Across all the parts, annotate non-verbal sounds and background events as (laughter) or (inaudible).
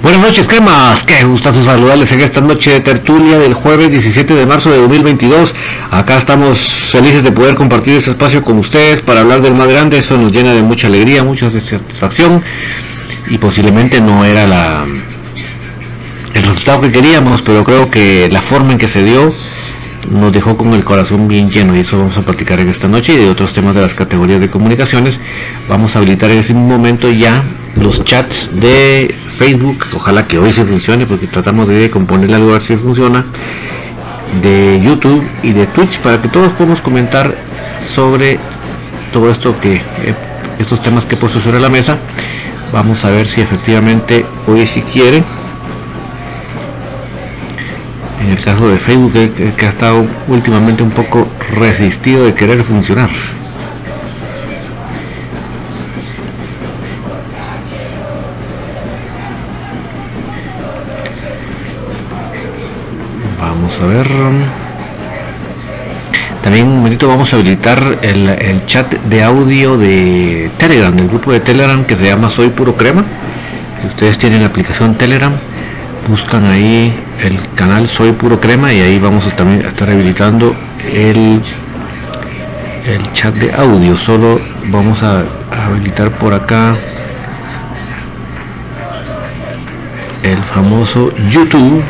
Buenas noches, cremas. Qué gustazo saludarles en esta noche de tertulia del jueves 17 de marzo de 2022. Acá estamos felices de poder compartir este espacio con ustedes para hablar del más grande. Eso nos llena de mucha alegría, mucha satisfacción y posiblemente no era la el resultado que queríamos, pero creo que la forma en que se dio nos dejó con el corazón bien lleno y eso vamos a platicar en esta noche y de otros temas de las categorías de comunicaciones. Vamos a habilitar en ese momento ya los chats de Facebook, ojalá que hoy se funcione porque tratamos de componerle algo a ver si funciona, de YouTube y de Twitch para que todos podamos comentar sobre todo esto que eh, estos temas que he puesto sobre la mesa. Vamos a ver si efectivamente hoy si quiere. En el caso de Facebook que, que ha estado últimamente un poco resistido de querer funcionar. También un momentito vamos a habilitar el, chat de audio de Telegram, del grupo de Telegram que se llama Soy Puro Crema. Si ustedes tienen la aplicación Telegram, buscan ahí el canal Soy Puro Crema y ahí vamos a también estar habilitando el, el chat de audio. Solo vamos a habilitar por acá el famoso YouTube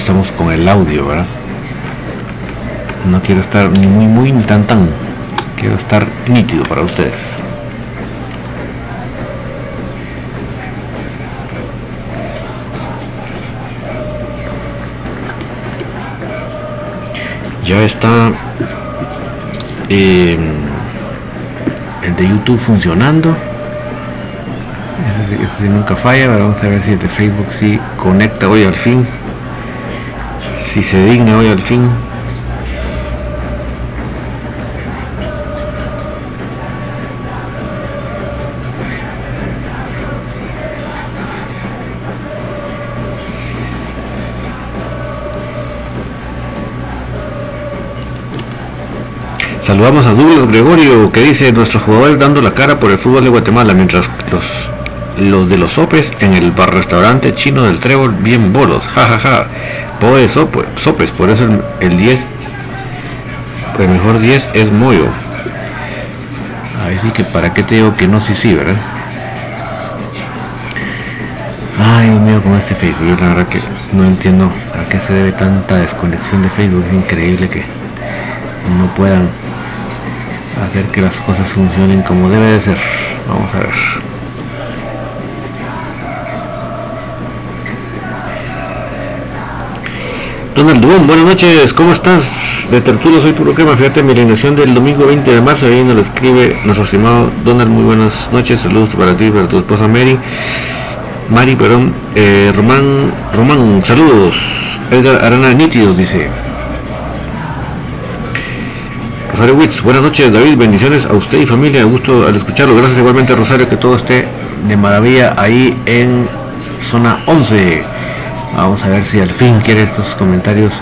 estamos con el audio, ¿verdad? No quiero estar ni muy muy ni tan tan. Quiero estar nítido para ustedes. Ya está eh, el de YouTube funcionando ese, ese nunca falla, vamos a ver si el de Facebook sí conecta hoy al fin, si se digna hoy al fin. Saludamos a Douglas Gregorio que dice nuestros jugadores dando la cara por el fútbol de Guatemala mientras los los de los sopes en el bar restaurante chino del Trébol bien bolos, jajaja, (laughs) ja, ja. Pobre sope, sopes, por eso el, el 10, el mejor 10 es Moyo. Ahí sí que para qué te digo que no, sí, sí, ¿verdad? Ay, Dios mío, con este Facebook, yo la verdad que no entiendo a qué se debe tanta desconexión de Facebook, es increíble que no puedan hacer que las cosas funcionen como debe de ser. Vamos a ver. Donald Dubón, buenas noches, ¿cómo estás? de tertulia soy puro crema, fíjate mi alineación del domingo 20 de marzo, ahí nos lo escribe nuestro estimado Donald, muy buenas noches, saludos para ti, para tu esposa Mary, Mari, perdón, eh, Román, Román, saludos, Edgar Arana Nítidos dice, Rosario Witz, buenas noches David, bendiciones a usted y familia, gusto al escucharlo, gracias igualmente Rosario, que todo esté de maravilla ahí en zona 11. Vamos a ver si al fin quiere estos comentarios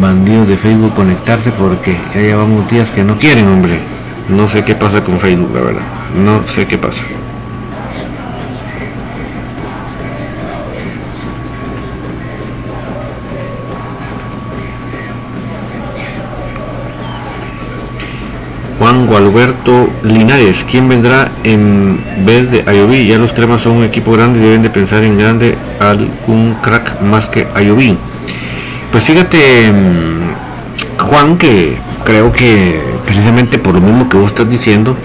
bandidos de Facebook conectarse porque ya llevamos días que no quieren, hombre. No sé qué pasa con Facebook, la verdad. No sé qué pasa. Juan Gualberto Linares, ¿quién vendrá en vez de Ayoví? Ya los cremas son un equipo grande y deben de pensar en grande algún crack más que Ayoví. Pues fíjate, mm, Juan, que creo que precisamente por lo mismo que vos estás diciendo,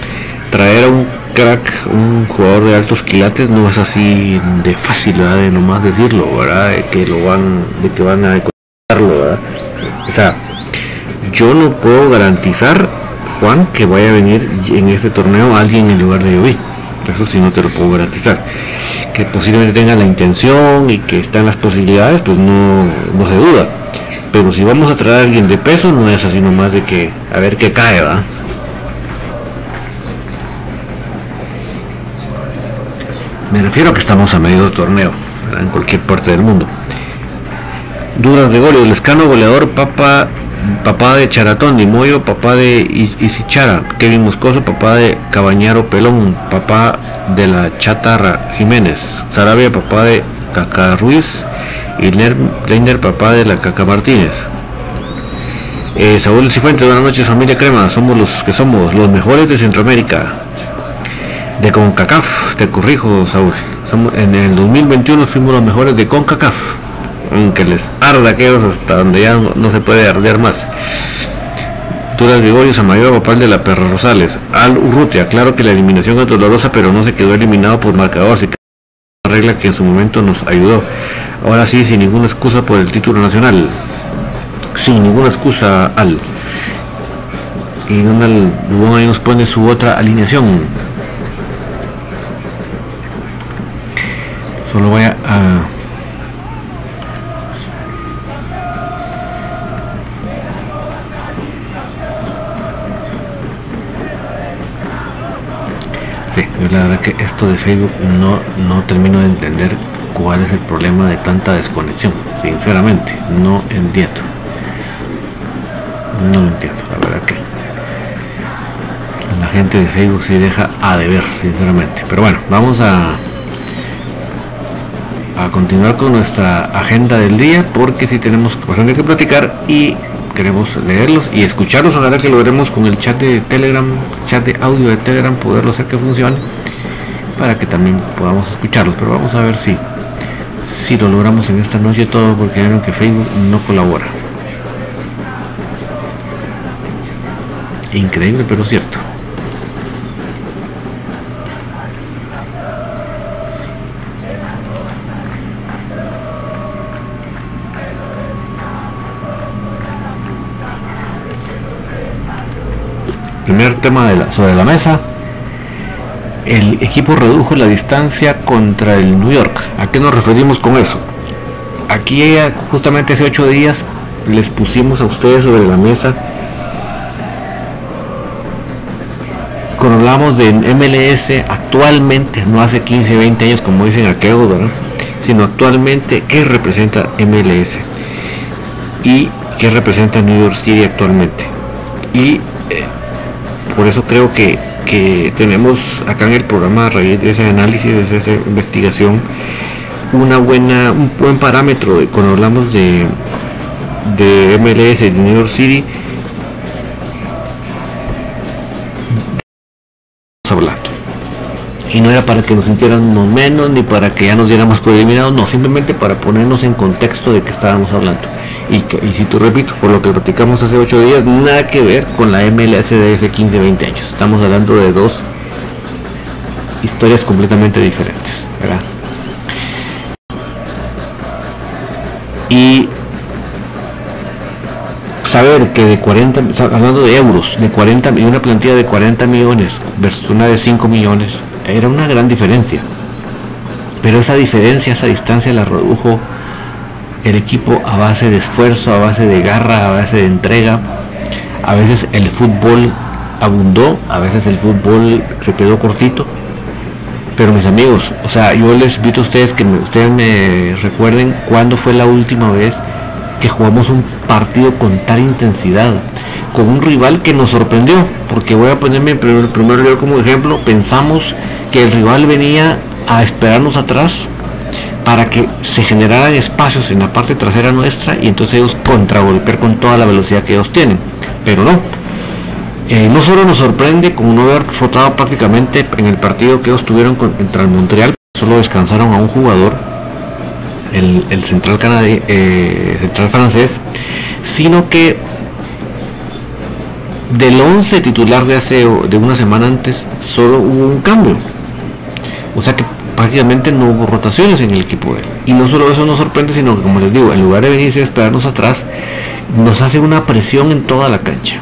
traer a un crack, un jugador de altos quilates no es así de fácil, ¿verdad? De nomás decirlo, ¿verdad? De que lo van, de que van a encontrarlo. O sea, yo no puedo garantizar Juan que vaya a venir en este torneo alguien en lugar de Yoví. Eso sí no te lo puedo garantizar. Que posiblemente tenga la intención y que están las posibilidades, pues no, no se duda. Pero si vamos a traer a alguien de peso, no es así nomás de que a ver qué cae, ¿va? Me refiero a que estamos a medio torneo, ¿verdad? en cualquier parte del mundo. Duras Gregorio, el escano goleador Papa papá de Charatón de Moyo, papá de Isichara, Kevin Moscoso, papá de Cabañaro Pelón, papá de la Chatarra Jiménez, Sarabia, papá de Caca Ruiz, y Leiner, papá de la Caca Martínez. Eh, Saúl Cifuentes, buenas noches familia Crema, somos los que somos, los mejores de Centroamérica. De CONCACAF, te corrijo Saúl, en el 2021 fuimos los mejores de CONCACAF aunque les arda aquellos hasta donde ya no, se puede arder más. Duras Gregorio Samayoa, papá de la Perra Rosales. Al Urrutia, claro que la eliminación es dolorosa, pero no se quedó eliminado por marcador, así que una regla que en su momento nos ayudó. Ahora sí, sin ninguna excusa por el título nacional. Sin ninguna excusa al. Y Donald Dubón ahí nos pone su otra alineación. Solo voy a la verdad que esto de Facebook no, no termino de entender cuál es el problema de tanta desconexión. Sinceramente, no entiendo. No lo entiendo, la verdad que la gente de Facebook sí deja a deber, sinceramente. Pero bueno, vamos a a continuar con nuestra agenda del día porque si tenemos bastante que platicar y queremos leerlos y escucharlos. Ojalá que lo veremos con el chat de Telegram, chat de audio de Telegram, poderlo hacer que funcione para que también podamos escucharlos. Pero vamos a ver si, si lo logramos en esta noche todo porque vieron que Facebook no colabora. Increíble pero cierto. Primer tema de sobre la mesa, el equipo redujo la distancia contra el New York. ¿A qué nos referimos con eso? Aquí justamente hace ocho días les pusimos a ustedes sobre la mesa cuando hablamos de MLS actualmente, no hace 15, 20 años como dicen aquellos, sino actualmente qué representa MLS y qué representa New York City actualmente. Y eh, por eso creo que, tenemos acá en el programa a raíz de ese análisis, de esa investigación, una buena, un buen parámetro cuando hablamos de, de MLS de New York City. hablando. Y no era para que nos sintiéramos menos ni para que ya nos diéramos por eliminados, no, simplemente para ponernos en contexto de que estábamos hablando. Y, si tú repito, por lo que platicamos hace 8 días, nada que ver con la MLS de hace 15, 20 años. Estamos hablando de dos historias completamente diferentes, ¿verdad? Y saber que de 40, hablando de euros, de 40 y una plantilla de 40 millones versus una de 5 millones, era una gran diferencia. Pero esa diferencia, esa distancia la redujo el equipo a base de esfuerzo, a base de garra, a base de entrega. A veces el fútbol abundó, a veces el fútbol se quedó cortito. Pero mis amigos, o sea, yo les invito a ustedes que ustedes me recuerden cuándo fue la última vez que jugamos un partido con tal intensidad, con un rival que nos sorprendió, porque voy a ponerme en primer, primer lugar como ejemplo, pensamos que el rival venía a esperarnos atrás para que se generaran espacios en la parte trasera nuestra y entonces ellos contragolpear con toda la velocidad que ellos tienen. Pero no. Eh, no solo nos sorprende como no haber rotado prácticamente en el partido que ellos tuvieron contra el Montreal, solo descansaron a un jugador, el, central, eh, central francés, sino que del 11 titular de hace de una semana antes solo hubo un cambio. O sea que prácticamente no hubo rotaciones en el equipo de él. Y no solo eso nos sorprende, sino que como les digo, en lugar de venirse a esperarnos atrás, nos hace una presión en toda la cancha.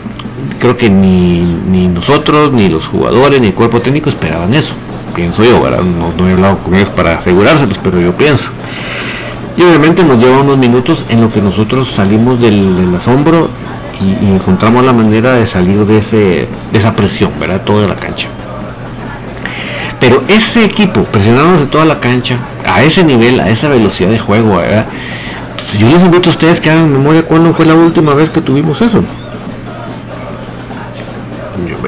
Creo que ni, nosotros, ni los jugadores, ni el cuerpo técnico esperaban eso. Pienso yo, No, he hablado con ellos para asegurárselos, pero yo pienso. Y obviamente nos lleva unos minutos en lo que nosotros salimos del, asombro y, encontramos la manera de salir de, ese, de esa presión, ¿verdad? Toda la cancha. Pero ese equipo, presionándose toda la cancha, a ese nivel, a esa velocidad de juego, yo les invito a ustedes que hagan memoria cuándo fue la última vez que tuvimos eso.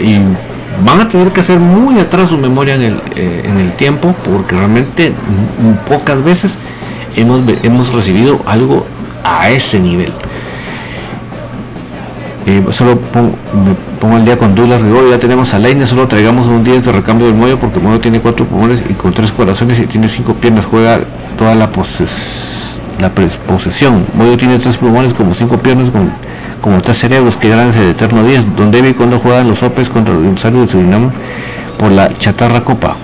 Y van a tener que hacer muy atrás su memoria en el, eh, en el tiempo, porque realmente pocas veces hemos, hemos recibido algo a ese nivel. Eh, solo pongo, pongo el día con Douglas Rigor, ya tenemos a Leine, solo traigamos un día de recambio del Moyo porque el tiene cuatro pulmones y con tres corazones y tiene cinco piernas, juega toda la, la posesión. Moyo tiene tres pulmones como cinco piernas con como tres cerebros que ganan de eterno 10. Don David cuando juega los Opes contra el Rosario de Surinam por la Chatarra Copa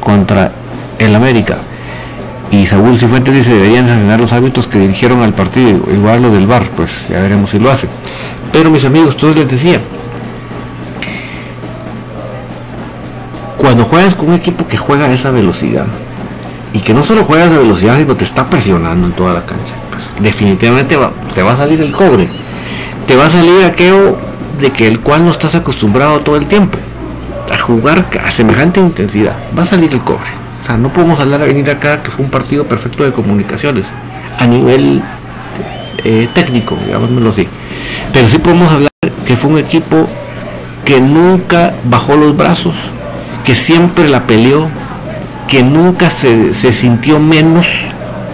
contra el América. Y Saúl Cifuentes dice deberían sancionar los hábitos que dirigieron al partido, igual lo del bar, pues ya veremos si lo hace. Pero mis amigos, todos les decía, juegas con un equipo que juega a esa velocidad, y que no solo juega a velocidad, sino te está presionando en toda la cancha, pues definitivamente te va a salir el cobre. Te va a salir aquello de que el cual no estás acostumbrado todo el tiempo a jugar a semejante intensidad. Va a salir el cobre. O sea, no podemos hablar a venir acá que fue un partido perfecto de comunicaciones a nivel eh, técnico, digámoslo así. Pero sí podemos hablar que fue un equipo que nunca bajó los brazos, que siempre la peleó, que nunca se, sintió menos,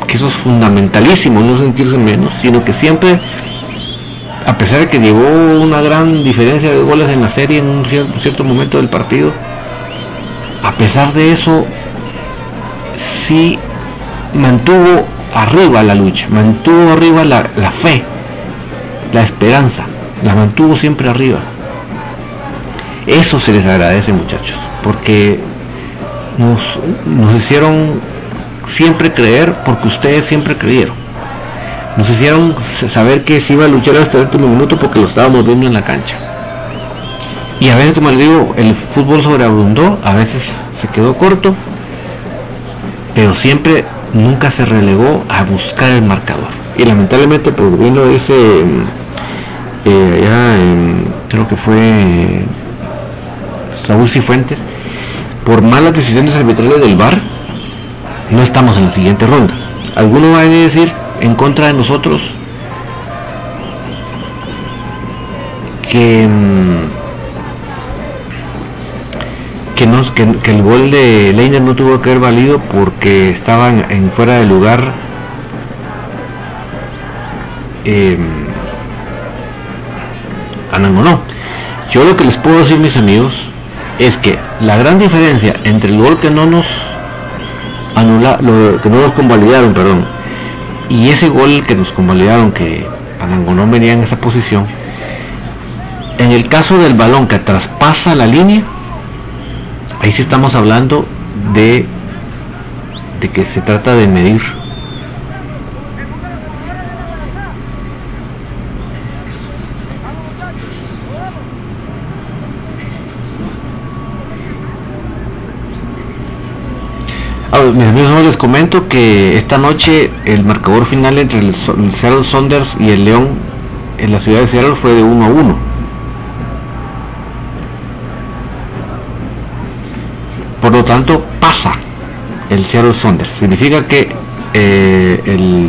que eso es fundamentalísimo, no sentirse menos, sino que siempre, a pesar de que llevó una gran diferencia de goles en la serie en un cierto, momento del partido, a pesar de eso, sí mantuvo arriba la lucha, mantuvo arriba la, fe, la esperanza, la mantuvo siempre arriba. Eso se les agradece muchachos, porque nos, nos hicieron siempre creer, porque ustedes siempre creyeron. Nos hicieron saber que se iba a luchar hasta el último minuto porque lo estábamos viendo en la cancha. Y a veces, como les digo, el fútbol sobreabundó, a veces se quedó corto, pero siempre nunca se relegó a buscar el marcador. Y lamentablemente, pues, vino ese, eh, ya creo que fue Saúl Cifuentes, por malas decisiones arbitrales del VAR, no estamos en la siguiente ronda. Alguno va a decir en contra de nosotros que mm, que, el gol de Leiner no tuvo que haber valido porque estaban en fuera de lugar eh, no. Yo lo que les puedo decir mis amigos es que la gran diferencia entre el gol que no nos anula, que no convalidaron, perdón, y ese gol que nos convalidaron que Anangonó venía en esa posición, en el caso del balón que traspasa la línea, Ahí sí estamos hablando de, de que se trata de medir mis amigos, les comento que esta noche el marcador final entre el, Seattle Saunders y el León en la ciudad de Seattle fue de 1 a 1. Por lo tanto, pasa el Seattle Saunders. Significa que eh,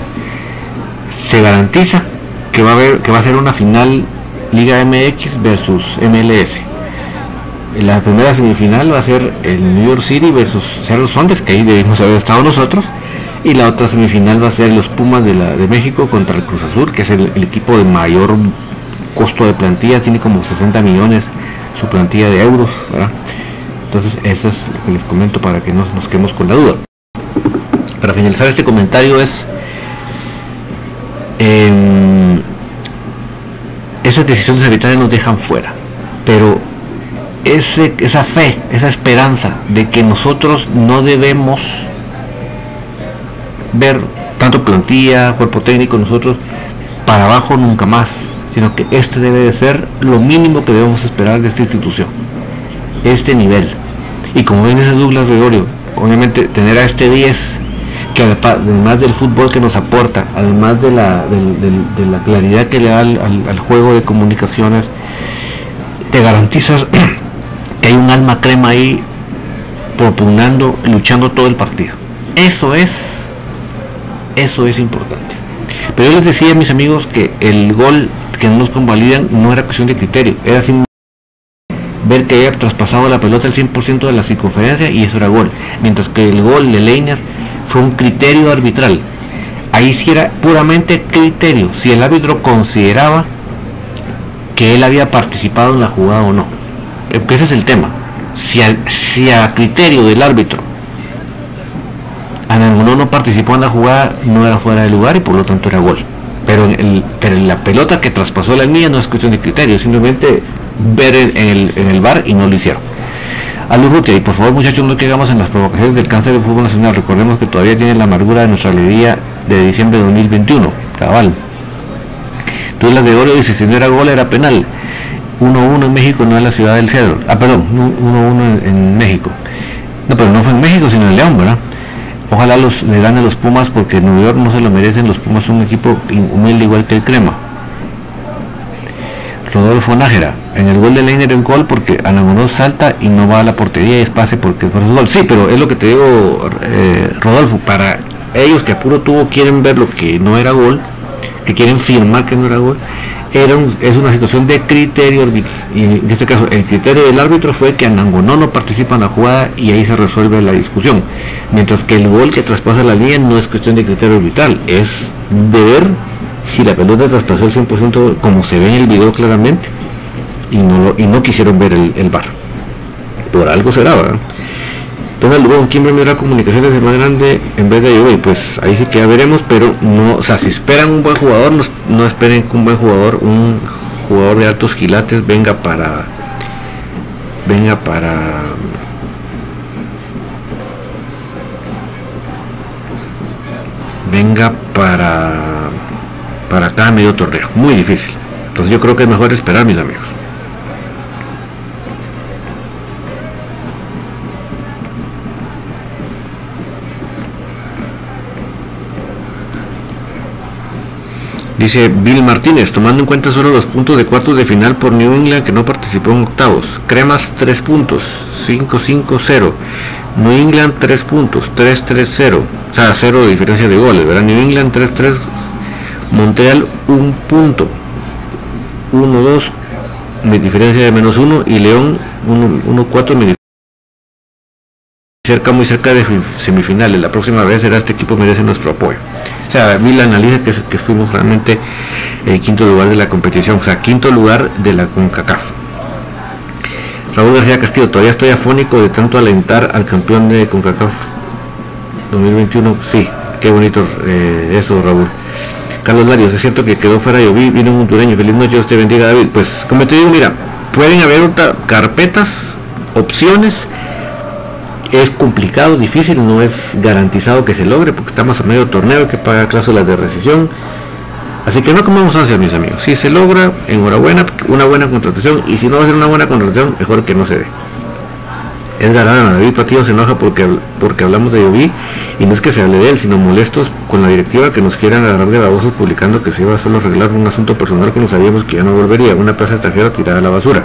se garantiza que va a que va a ser una final Liga MX versus MLS la primera semifinal va a ser el New York City versus Seattle Sounders, que ahí debemos haber estado nosotros. Y la otra semifinal va a ser los Pumas de, la, de México contra el Cruz Azul, que es el, equipo de mayor costo de plantilla, tiene como 60 millones su plantilla de euros. Entonces eso es lo que les comento para que no nos quedemos con la duda. Para finalizar este comentario es... Eh, esas decisiones arbitrales nos dejan fuera, pero ese, esa fe, esa esperanza de que nosotros no debemos ver tanto plantilla, cuerpo técnico, nosotros para abajo nunca más, sino que este debe de ser lo mínimo que debemos esperar de esta institución, este nivel. Y como ven ese Douglas Gregorio, obviamente tener a este 10, que además del fútbol que nos aporta, además de la, de, la claridad que le da al juego de comunicaciones, te garantizas hay un alma crema ahí propugnando, luchando todo el partido. Eso es, eso es importante. Pero yo les decía a mis amigos que el gol que nos convalidan no era cuestión de criterio, era sin ver que había traspasado la pelota el 100% de la circunferencia y eso era gol. Mientras que el gol de Leiner fue un criterio arbitral. Ahí sí era puramente criterio, si el árbitro consideraba que él había participado en la jugada o no ese es el tema. Si a, criterio del árbitro Anangonó no participó en la jugada, no era fuera de lugar y por lo tanto era gol. Pero, el, pero la pelota que traspasó la línea no es cuestión de criterio, simplemente ver en el, en el bar y no lo hicieron. A Luz Rutia, y por favor muchachos no quedamos en las provocaciones del cáncer del fútbol nacional, recordemos que todavía tiene la amargura de nuestra alegría de diciembre de 2021, cabal. Entonces las de oro dice, si no era gol era penal. 1-1 en México no es la ciudad del cedro. Ah, perdón, 1-1 en México. No, pero no fue en México, sino en León, ¿verdad? Ojalá los, le gane los Pumas porque New York no se lo merecen. Los Pumas son un equipo humilde igual que el Crema. Rodolfo Nájera, en el gol de Leiner en gol porque Anamoros salta y no va a la portería y es pase porque por el gol. Sí, pero es lo que te digo, eh, Rodolfo, para ellos que apuro tuvo quieren ver lo que no era gol, que quieren firmar que no era gol, es una situación de criterio y en este caso el criterio del árbitro fue que Anangonó no participa en la jugada y ahí se resuelve la discusión mientras que el gol que traspasa la línea no es cuestión de criterio arbitral es de ver si la pelota traspasó el 100% como se ve en el video claramente y no, y no quisieron ver el, el bar por algo será ¿verdad? Donald Lubón, ¿quién vendrá comunicaciones de más grande en vez de yo? pues ahí sí que ya veremos, pero no, o sea, si esperan un buen jugador, no, esperen que un buen jugador, un jugador de altos gilates venga para venga para venga para para cada medio torneo muy difícil entonces yo creo que es mejor esperar mis amigos Dice Bill Martínez, tomando en cuenta solo los puntos de cuartos de final por New England que no participó en octavos. Cremas 3 puntos, 5-5-0. New England 3 puntos, 3-3-0. O sea, 0 de diferencia de goles, ¿verdad? New England 3-3. Montreal 1 punto, 1-2 de diferencia de menos 1 y León 1-4 cerca, muy cerca de semifinales. La próxima vez será este equipo merece nuestro apoyo. O sea, la analiza que, que fuimos realmente el quinto lugar de la competición, o sea, quinto lugar de la CONCACAF. Raúl García Castillo, todavía estoy afónico de tanto alentar al campeón de CONCACAF 2021. Sí, qué bonito eh, eso, Raúl. Carlos Larios, es cierto que quedó fuera yo vi, vino un hondureño, feliz noche, usted bendiga David. Pues como te digo, mira, pueden haber carpetas, opciones es complicado, difícil, no es garantizado que se logre porque estamos a medio torneo, hay que pagar cláusulas de recesión. Así que no comamos ansias, mis amigos. Si se logra, enhorabuena, una buena contratación. Y si no va a ser una buena contratación, mejor que no se dé. Edgar Arana, David Patido se enoja porque, porque hablamos de Yoví y no es que se hable de él, sino molestos con la directiva que nos quieran agarrar de babosos publicando que se iba a solo arreglar un asunto personal que no sabíamos que ya no volvería, una plaza extranjera tirada a la basura.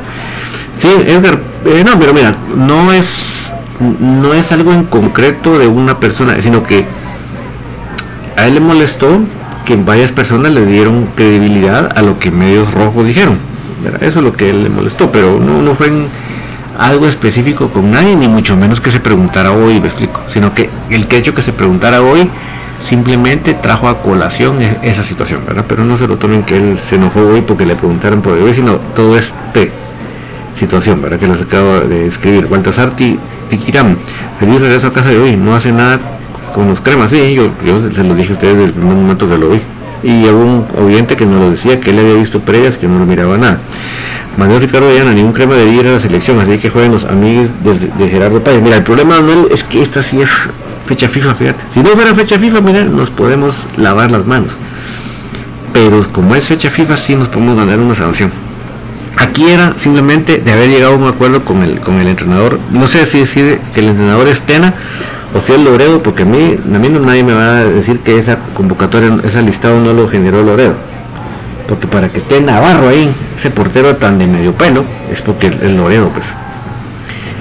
Sí, Edgar, eh, no, pero mira, no es, no es algo en concreto de una persona, sino que a él le molestó que varias personas le dieron credibilidad a lo que medios rojos dijeron. Eso es lo que él le molestó, pero no, no fue en algo específico con nadie, ni mucho menos que se preguntara hoy, me explico, sino que el que hecho que se preguntara hoy simplemente trajo a colación e-, esa situación, ¿verdad? Pero no se lo tomen que él se enojó hoy porque le preguntaron por hoy, sino todo este situación, ¿verdad? Que les acabo de escribir. Walter Sarti, Tiquiram, feliz regreso a casa de hoy, no hace nada con los cremas, sí, yo, yo se lo dije a ustedes desde el primer momento que lo vi. Y hubo un oyente que nos lo decía, que él había visto previas, que no lo miraba nada. Manuel Ricardo Ayana, ningún crema de ir a la selección, así que jueguen los amigos de, Gerardo Páez. Mira, el problema, Manuel, es que esta sí es fecha FIFA, fíjate. Si no fuera fecha FIFA, mira, nos podemos lavar las manos. Pero como es fecha FIFA, sí nos podemos ganar una sanción. Aquí era simplemente de haber llegado a un acuerdo con el, con el entrenador. No sé si decir que el entrenador es Tena o si es Loredo, porque a mí, a mí no, nadie me va a decir que esa convocatoria, ese listado no lo generó Loredo porque para que esté Navarro ahí, ese portero tan de medio pelo, es porque el, Loredo, pues.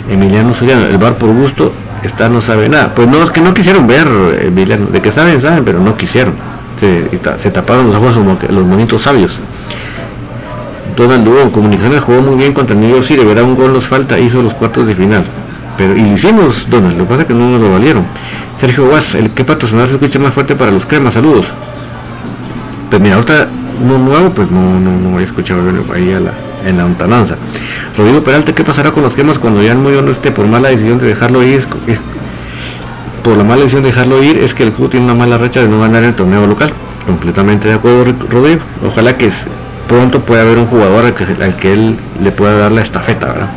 Emiliano Soriano, el bar por gusto, está no sabe nada. Pues no, es que no quisieron ver, Emiliano, de que saben, saben, pero no quisieron. Se, taparon los ojos como los monitos sabios. Donald Duron, Comunicaciones jugó muy bien contra New York City, verá un gol nos falta, hizo los cuartos de final. Pero, y lo hicimos, Donald, lo que pasa es que no nos lo valieron. Sergio Guas, el que patrocinar se escucha más fuerte para los cremas, saludos. Pues mira, ahorita no nuevo, pues no, no, no he escuchado ahí a la, en la ontananza. Rodrigo Peralta, ¿qué pasará con los quemas cuando ya el Moyo no esté por mala decisión de dejarlo ir? por la mala decisión de dejarlo ir es que el club tiene una mala racha de no ganar el torneo local. Completamente de acuerdo, Rodrigo. Ojalá que pronto pueda haber un jugador al que, al que él le pueda dar la estafeta, ¿verdad?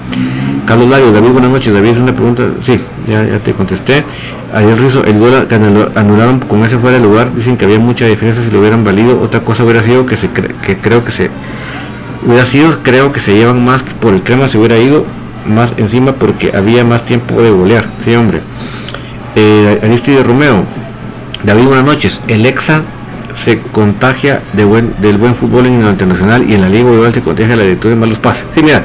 Carlos Larios, David, buenas noches. David, es una pregunta. Sí, ya, ya te contesté. Ayer Rizo, el gol que anularon con ese fuera de lugar, dicen que había mucha diferencia si lo hubieran valido. Otra cosa hubiera sido que se que creo que se hubiera sido, creo que se llevan más por el crema se hubiera ido más encima porque había más tiempo de golear. Sí, hombre. Eh, Aristide Romeo, David, buenas noches. El EXA se contagia del buen fútbol en el internacional y en la liga igual se contagia la directora de malos pases. Sí, mira,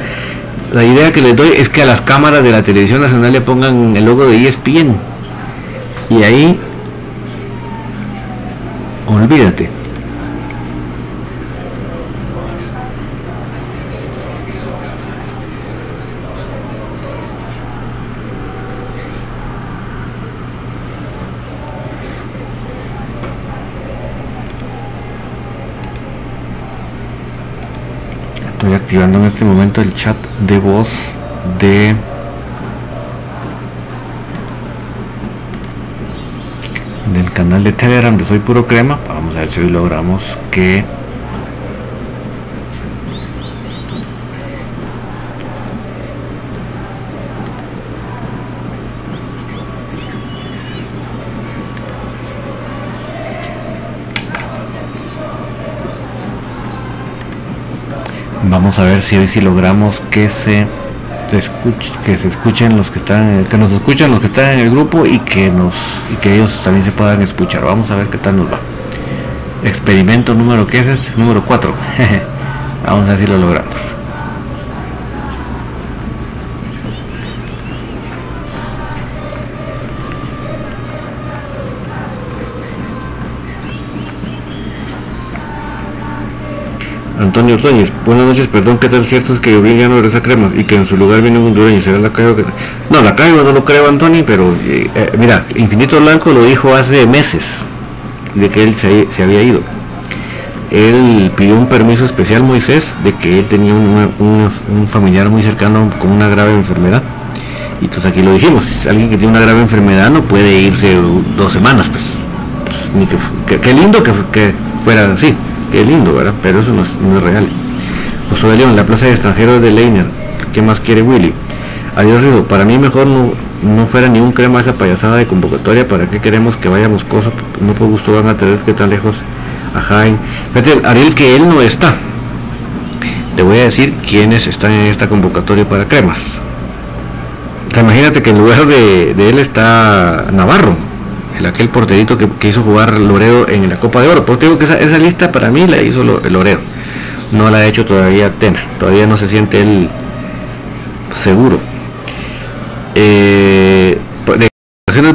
la idea que les doy es que a las cámaras de la televisión nacional le pongan el logo de ESPN. Y ahí, olvídate. Estoy activando en este momento el chat de voz de del canal de Telegram de Soy Puro Crema. Vamos a ver si hoy logramos que vamos a ver si hoy si logramos que se escuche, que se escuchen los que están que nos escuchan los que están en el grupo y que nos y que ellos también se puedan escuchar. Vamos a ver qué tal nos va. Experimento número que es este número 4 (laughs) vamos a ver si lo logramos Antonio Toñez, buenas noches, perdón, ¿qué tal cierto es que yo ya no regresa crema y que en su lugar viene un hondureño? ¿Será la calle que... No, la calle no lo creo, Antonio, pero eh, eh, mira, Infinito Blanco lo dijo hace meses de que él se, había ido. Él pidió un permiso especial, Moisés, de que él tenía un familiar muy cercano con una grave enfermedad. Y entonces aquí lo dijimos, alguien que tiene una grave enfermedad no puede irse dos semanas, pues. pues lindo que fuera así. Qué lindo, ¿verdad? Pero eso no es, real. José de León, la plaza de extranjeros de Leiner. ¿Qué más quiere Willy? Adiós, Rizo. Para mí mejor no, no fuera ni un crema esa payasada de convocatoria. ¿Para qué queremos que vayamos cosas? No por gusto van a tener que tan lejos a Jaime. Fíjate, Ariel, que él no está. Te voy a decir quiénes están en esta convocatoria para cremas. imagínate que en lugar de, él está Navarro, el aquel porterito que, hizo jugar Loredo en la Copa de Oro. Pues digo que esa, lista para mí la hizo Loredo. No la ha hecho todavía Tena. Todavía no se siente él seguro. Eh,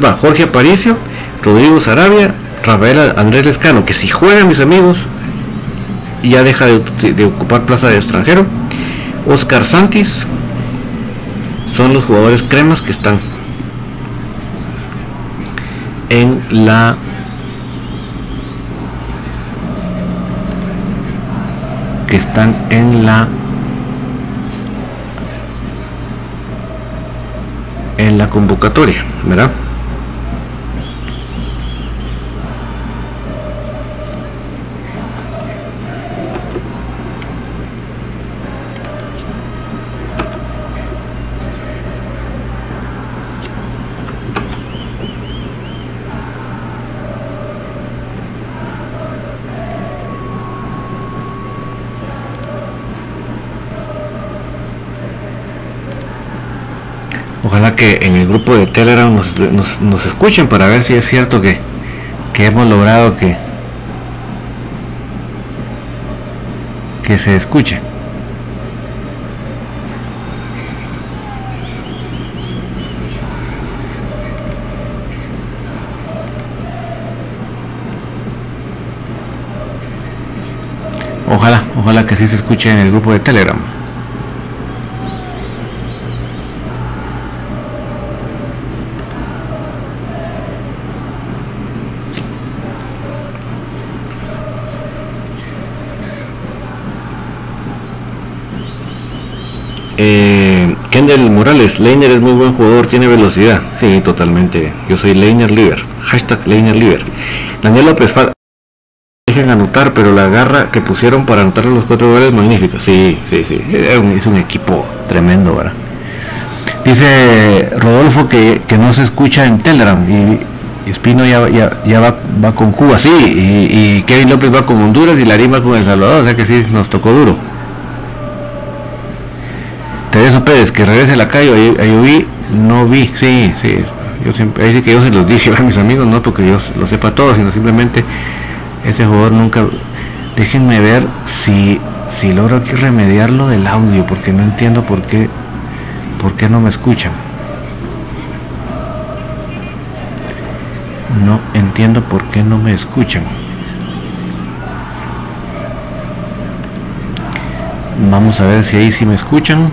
va Jorge Aparicio, Rodrigo Sarabia, Rafael Andrés Lescano, que si juega mis amigos, ya deja de, ocupar plaza de extranjero. Oscar Santis, son los jugadores cremas que están en la que están en la en la convocatoria, ¿verdad? Que en el grupo de Telegram nos, escuchen para ver si es cierto que, hemos logrado que, que se escuche. Ojalá, ojalá que sí se escuche en el grupo de Telegram. Kendall Morales, Leiner es muy buen jugador, tiene velocidad. Sí, totalmente. Yo soy Leiner Liver. Hashtag Leiner Liver. Daniel López dejen anotar, pero la garra que pusieron para anotar los cuatro goles magnífica. Sí, sí, sí. Es un, equipo tremendo, ¿verdad? Dice Rodolfo que, no se escucha en Telegram y, Espino ya, ya, va, con Cuba, sí, y, y, Kevin López va con Honduras y Larima con El Salvador, o sea que sí, nos tocó duro. Pérez, que regrese la calle, ahí, vi, no vi, sí, sí, yo siempre, ahí sí que yo se los dije a mis amigos, no porque yo lo sepa todo, sino simplemente ese jugador nunca, déjenme ver si, si logro aquí remediar lo del audio, porque no entiendo por qué, por qué no me escuchan. No entiendo por qué no me escuchan. Vamos a ver si ahí sí me escuchan.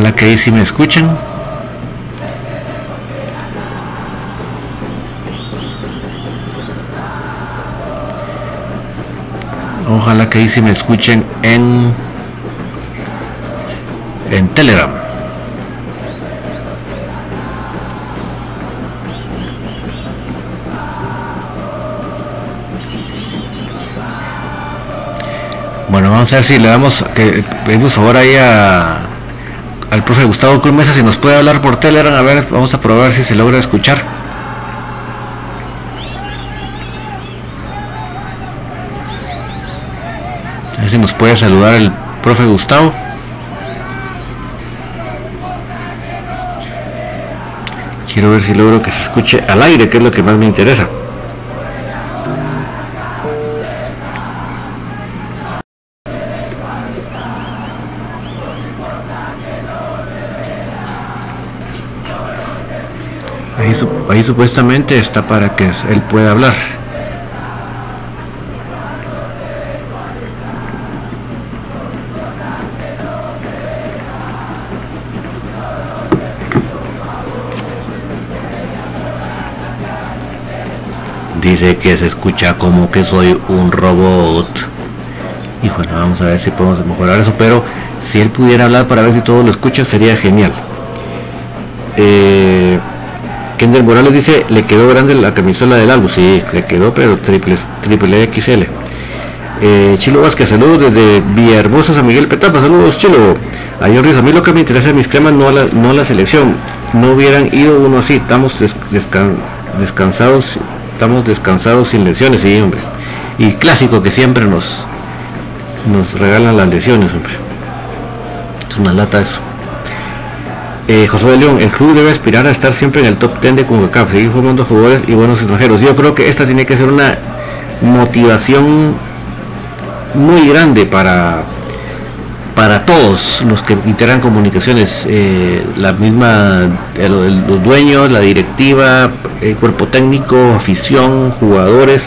Ojalá que ahí sí me escuchen. Ojalá que ahí sí me escuchen en en Telegram. Bueno, vamos a ver si le damos que pedimos ahora ahí a al profe Gustavo Cruz Mesa si nos puede hablar por Telegram. A ver, vamos a probar si se logra escuchar. A ver si nos puede saludar el profe Gustavo. Quiero ver si logro que se escuche al aire, que es lo que más me interesa. Ahí, supuestamente está para que él pueda hablar. Dice que se escucha como que soy un robot. Y bueno, vamos a ver si podemos mejorar eso, pero si él pudiera hablar para ver si todo lo escucha sería genial. Eh, Kendall Morales dice, le quedó grande la camisola del álbum. Sí, le quedó, pero triple, triple XL. Eh, Chilo Vázquez, saludos desde Villahermosa, San Miguel Petapa, saludos Chilo. A a mí lo que me interesa de mis cremas, no a la, no la selección. no hubieran ido uno así. Estamos descansados, estamos descansados sin lesiones, sí, hombre. Y clásico que siempre nos, nos regalan las lesiones, hombre. Es una lata eso. Eh, José de León, el club debe aspirar a estar siempre en el top 10 de CONCACAF, seguir formando jugadores y buenos extranjeros. Yo creo que esta tiene que ser una motivación muy grande para para todos los que integran comunicaciones, eh, la misma, los dueños, la directiva, el cuerpo técnico, afición, jugadores,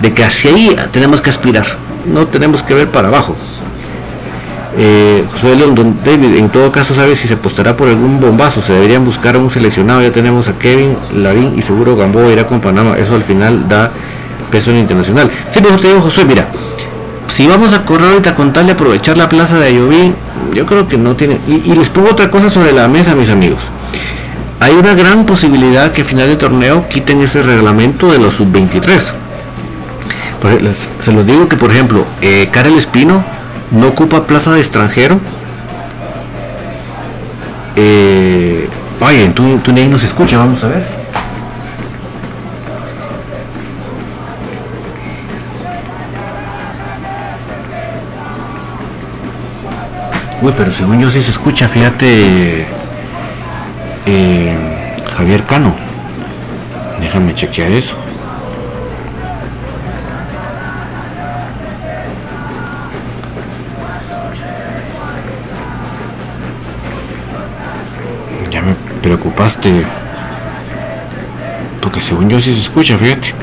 de que hacia ahí tenemos que aspirar, no tenemos que ver para abajo. Eh, León, David, en todo caso sabe si se apostará por algún bombazo, se deberían buscar a un seleccionado, ya tenemos a Kevin, Larín y seguro Gamboa irá con Panamá, eso al final da peso en internacional. Sí, te digo José, mira, si vamos a correr ahorita con tal de aprovechar la plaza de Ayoví, yo creo que no tiene. Y, les pongo otra cosa sobre la mesa, mis amigos. Hay una gran posibilidad que a final de torneo quiten ese reglamento de los sub-23. Se los digo que, por ejemplo, eh, Karel Espino no ocupa plaza de extranjero. Eh, vaya, en tu, tu no se escucha, vamos a ver. Uy, pero según yo sí se escucha, fíjate, eh, Javier Cano. Déjame chequear eso. Preocupaste. Porque según yo sí se escucha, fíjate.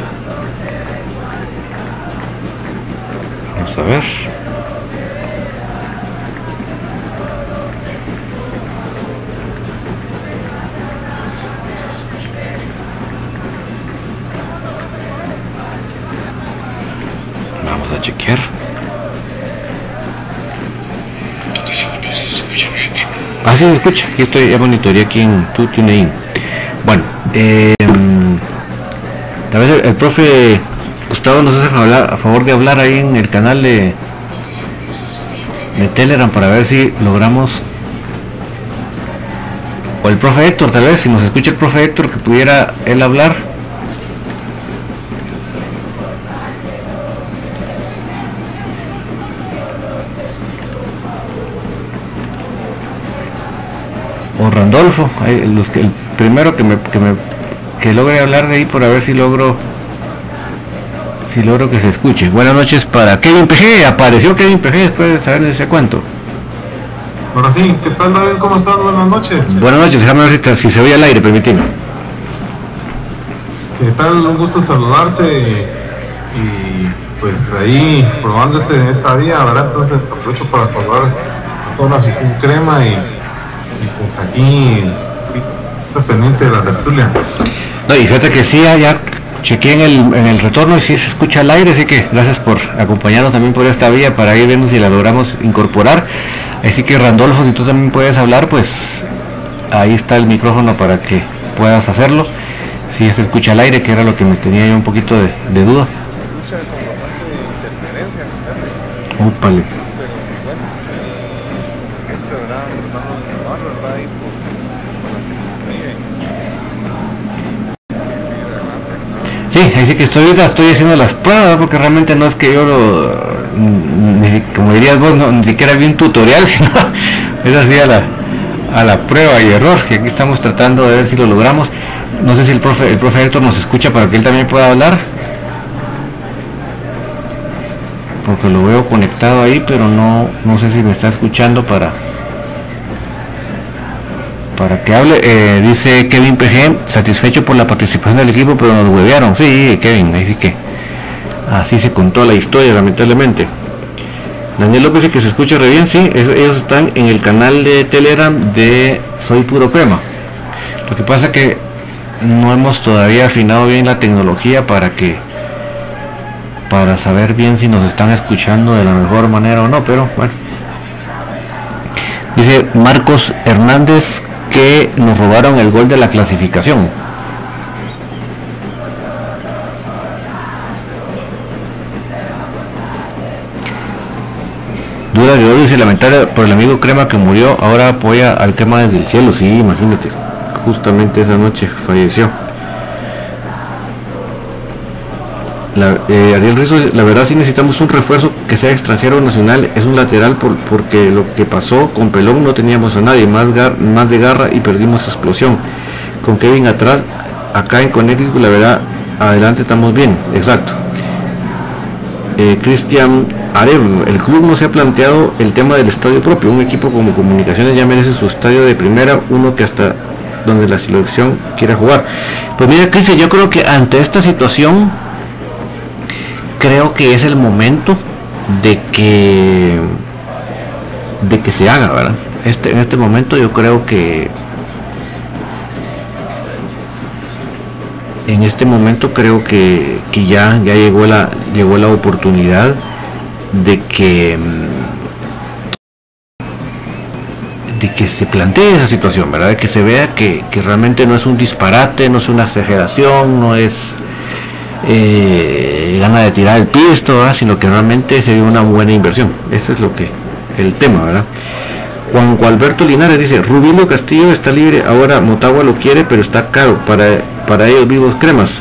Vamos a ver. Ah, sí se escucha. Aquí estoy, ya monitoreé aquí en TuneIn. Bueno, eh, tal vez el, profe Gustavo nos hace a favor de hablar ahí en el canal de, de Telegram para ver si logramos o el profe Héctor tal vez si nos escucha el profe Héctor que pudiera él hablar Randolfo, el primero que me, que me que logre hablar de ahí por a ver si logro si logro que se escuche. Buenas noches para Kevin PG, apareció Kevin PG después de saber ese cuento. Ahora sí, ¿qué tal David? ¿Cómo estás? Buenas noches. Buenas noches, déjame ver si, se oye al aire, permíteme. ¿Qué tal? Un gusto saludarte y, pues ahí probando este, esta día, ¿verdad? Entonces aprovecho para saludar a toda la afición crema y pues aquí pendiente de la tertulia. No, y fíjate que sí, ya chequeé en el, en el retorno y sí se escucha el aire, así que gracias por acompañarnos también por esta vía para ir viendo si la logramos incorporar. Así que Randolfo, si tú también puedes hablar, pues ahí está el micrófono para que puedas hacerlo. Si se escucha el aire, que era lo que me tenía yo un poquito de, de duda. Se escucha con bastante interferencia. Así que estoy estoy haciendo las pruebas porque realmente no es que yo lo, como dirías vos, ni siquiera vi un tutorial, (laughs) sino es así a la, a la prueba y error, que aquí estamos tratando de ver si lo logramos. No sé si el profe, el profe Héctor nos escucha para que él también pueda hablar. Porque lo veo conectado ahí, pero no, no sé si me está escuchando para, para que hable. Eh, dice Kevin PG, satisfecho por la participación del equipo, pero nos huevearon. Sí, Kevin, así que así se contó la historia, lamentablemente. Daniel López dice que se escucha re bien, sí, ellos están en el canal de Telegram de Soy Puro Crema. Lo que pasa que no hemos todavía afinado bien la tecnología para que para saber bien si nos están escuchando de la mejor manera o no, pero bueno. Dice Marcos Hernández que nos robaron el gol de la clasificación. Dura de odio y lamentable por el amigo Crema que murió, ahora apoya al tema desde el cielo, sí, imagínate, justamente esa noche falleció. La, eh, Ariel Rizzo, la verdad sí necesitamos un refuerzo que sea extranjero nacional, es un lateral por, porque lo que pasó con Pelón no teníamos a nadie, más, más de garra y perdimos explosión. Con Kevin atrás, acá en Connecticut, la verdad, adelante estamos bien, exacto. Eh, Cristian Arem, el club no se ha planteado el tema del estadio propio, un equipo como Comunicaciones ya merece su estadio de primera, uno que hasta donde la selección quiera jugar. Pues mira Cristian, yo creo que ante esta situación creo que es el momento de que de que se haga, ¿verdad? Este, en este momento yo creo que en este momento creo que, que ya, ya llegó la llegó la oportunidad de que de que se plantee esa situación, ¿verdad? De que se vea que, que realmente no es un disparate, no es una exageración, no es eh, gana de tirar el pisto, sino que realmente sería una buena inversión. Este es lo que el tema, ¿verdad? Juan Gualberto Linares dice, Rubino Castillo está libre, ahora Motagua lo quiere, pero está caro para, para ellos vivos cremas.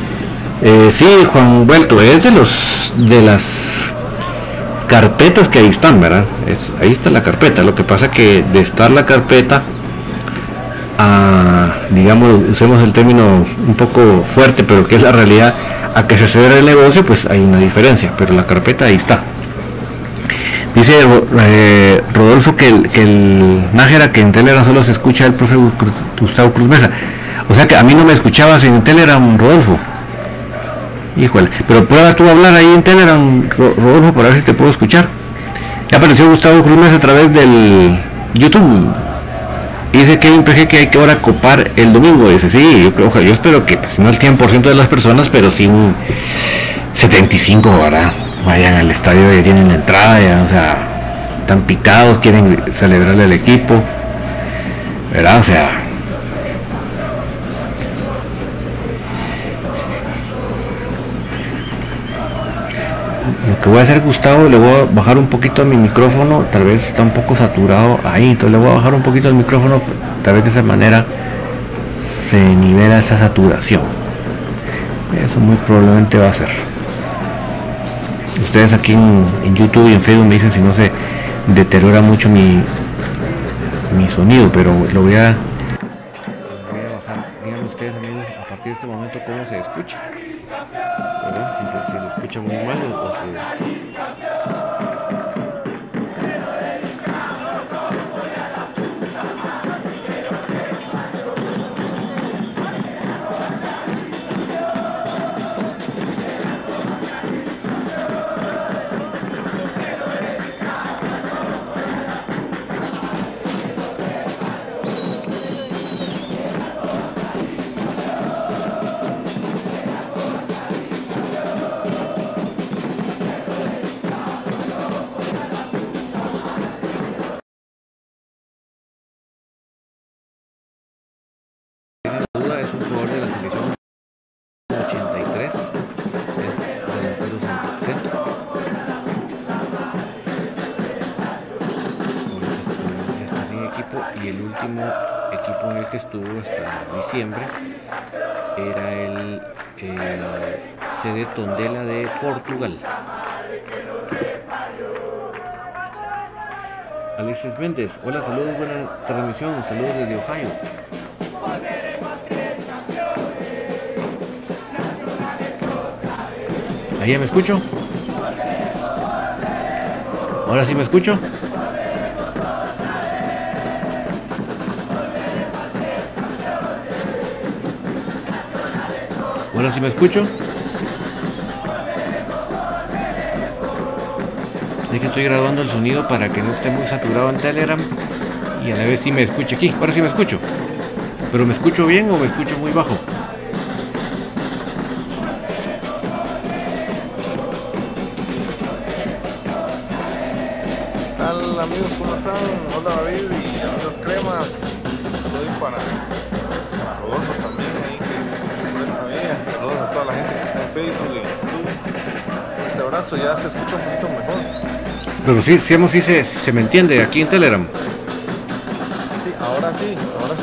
Eh, sí, Juan Gualberto, es de los de las carpetas que ahí están, ¿verdad? ahí está la carpeta. Lo que pasa que de estar la carpeta a, digamos, usemos el término un poco fuerte, pero que es la realidad, a que se cede el negocio, pues hay una diferencia, pero la carpeta ahí está. Dice eh, Rodolfo que el, que el Nájera que en Telegram solo se escucha el profe Gustavo Cruz Mesa. O sea que a mí no me escuchabas en Telegram, Rodolfo. Híjole, pero prueba tú hablar ahí en Telegram, Rodolfo, para ver si te puedo escuchar. Ya apareció Gustavo Cruz Mesa a través del YouTube. Dice que PG que hay que ahora copar el domingo. Dice, sí, yo, creo, yo espero que, pues, no el 100% de las personas, pero sí un 75, ¿verdad? Vayan al estadio, ya tienen la entrada, ya, o sea, están picados, quieren celebrarle al equipo, ¿verdad? O sea, voy a hacer Gustavo le voy a bajar un poquito mi micrófono tal vez está un poco saturado ahí entonces le voy a bajar un poquito el micrófono tal vez de esa manera se nivela esa saturación. Eso muy probablemente va a ser. Ustedes aquí en, YouTube y en Facebook me dicen si no se deteriora mucho mi mi sonido pero lo voy a último equipo en el que estuvo hasta diciembre era el, CD Tondela de Portugal Alexis Méndez, hola, saludos, buena transmisión, saludos desde Ohio. ¿Ahí ya me escucho? ¿Ahora sí me escucho? ¿Ahora sí me escucho? Es que estoy grabando el sonido para que no esté muy saturado en Telegram y a la vez sí me escuche aquí. Ahora sí me escucho. ¿Pero me escucho bien o me escucho muy bajo? Pero sí, sí, sí se, se, me entiende aquí en Telegram. Sí, ahora sí, ahora sí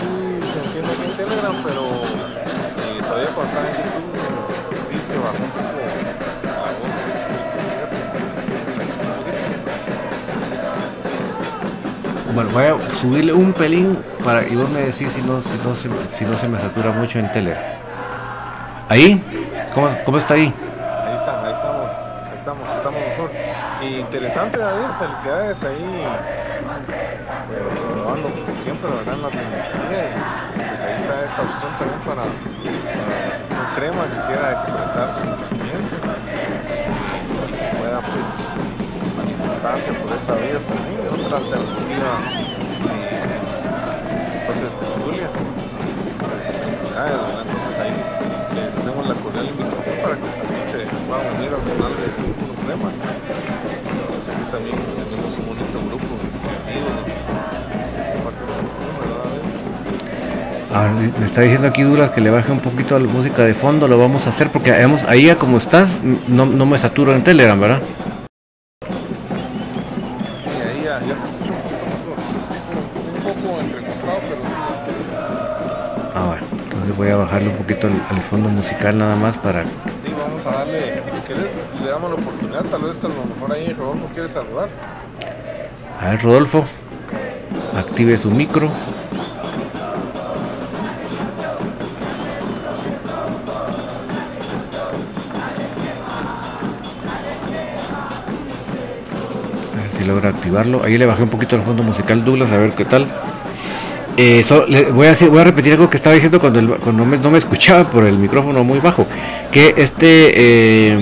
se entiende aquí en Telegram, pero eh, todavía cuando están en YouTube, sí, que bajó un poco Bueno, voy a subirle un pelín para, y vos me decís si no, si no, si no, si no se me satura mucho en Telegram. ¿Ahí? ¿Cómo, cómo está ahí? Interesante David, felicidades ahí, pues siempre, ¿verdad? En la tecnología y pues ahí está esta opción también para, para un crema que quiera expresar sus sentimientos y pueda pues manifestarse por esta vida también, otra alternativa eh, espacio de tertulia. Pues felicidades, ¿verdad? Entonces ahí les hacemos la cordial invitación para que también se puedan unir al canal de Círculo Crema. David? Ah, me está diciendo aquí Duras que le baje un poquito la música de fondo, lo vamos a hacer porque digamos, ahí como estás, no, no me saturo en Telegram, ¿verdad? Ah, bueno, entonces voy a bajarle un poquito al, al fondo musical nada más para... le damos la oportunidad, tal vez a lo mejor ahí Rodolfo quiere saludar. A ver, Rodolfo, active su micro. A ver si logra activarlo. Ahí le bajé un poquito el fondo musical Douglas, a ver qué tal. Eh, voy, a repetir algo que estaba diciendo cuando, no me escuchaba por el micrófono muy bajo. Que este eh,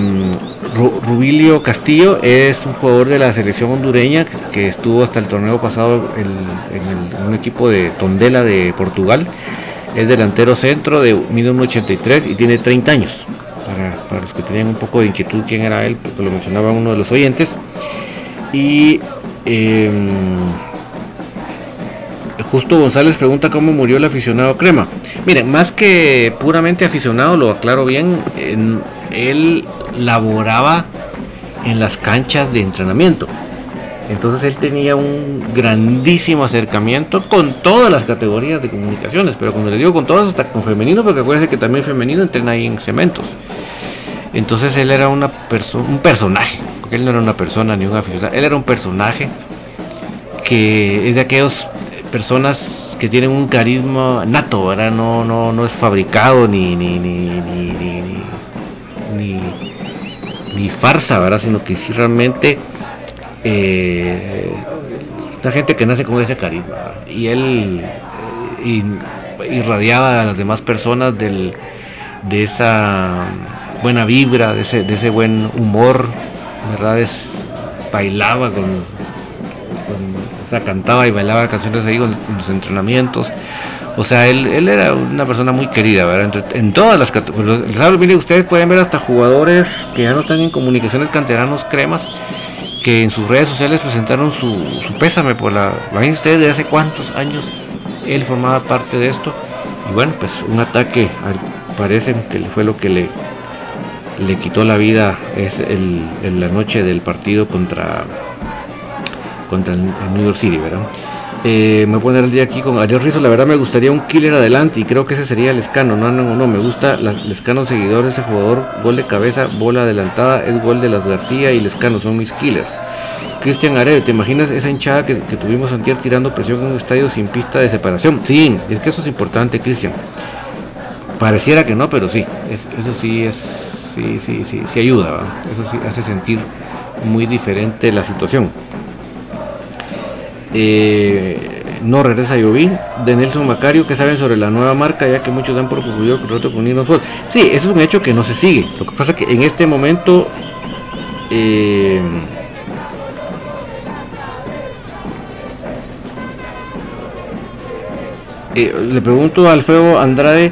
Rubilio Castillo es un jugador de la selección hondureña que, estuvo hasta el torneo pasado en, un equipo de Tondela de Portugal. Es delantero centro de 1,83 y tiene 30 años. Para, los que tenían un poco de inquietud quién era él, porque lo mencionaba uno de los oyentes. Y em, Justo González pregunta cómo murió el aficionado Crema. Miren, más que puramente aficionado, lo aclaro bien, en- él laboraba en las canchas de entrenamiento. Entonces él tenía un grandísimo acercamiento con todas las categorías de comunicaciones, pero cuando le digo con todas, hasta con femenino, porque acuérdense que también femenino entrena ahí en cementos. Entonces él era una perso- un personaje, porque él no era una persona ni un aficionado, él era un personaje que es de aquellas personas que tienen un carisma nato, ¿verdad? No, no, no es fabricado ni ni, ni, ni, farsa, ¿verdad? Sino que sí realmente eh, la gente que nace con ese carisma. Y él eh, irradiaba a las demás personas del, de esa buena vibra, de ese, de ese buen humor, ¿verdad? Es, bailaba con- o sea, cantaba y bailaba canciones ahí con- los entrenamientos. O sea, él, él era una persona muy querida, ¿verdad? En todas las categorías. Mire, ustedes pueden ver hasta jugadores que ya no están en comunicaciones canteranos cremas, que en sus redes sociales presentaron su, su pésame por la... Imagínense ustedes de hace cuántos años él formaba parte de esto. Y bueno, pues un ataque, parece que fue lo que le, le quitó la vida es el, en la noche del partido contra contra el, New York City, ¿verdad? Eh, me voy a poner el día aquí con Ariel Rizzo, la verdad me gustaría un killer adelante y creo que ese sería el escano, no, no, no, me gusta el escano seguidor ese jugador, gol de cabeza, bola adelantada, es gol de las García y el escano, son mis killers. Cristian Areve, ¿te imaginas esa hinchada que, que tuvimos antier tirando presión en un estadio sin pista de separación? Sí, es que eso es importante, Cristian. Pareciera que no, pero sí, es- eso sí es, sí, sí, sí, sí ayuda, ¿verdad? eso sí hace sentir muy diferente la situación. Eh, no regresa Jovín, de Nelson Macario, que saben sobre la nueva marca, ya que muchos dan por el contrato con Ninos Ford. Sí, eso es un hecho que no se sigue. Lo que pasa es que en este momento eh, eh, le pregunto a Alfredo Andrade,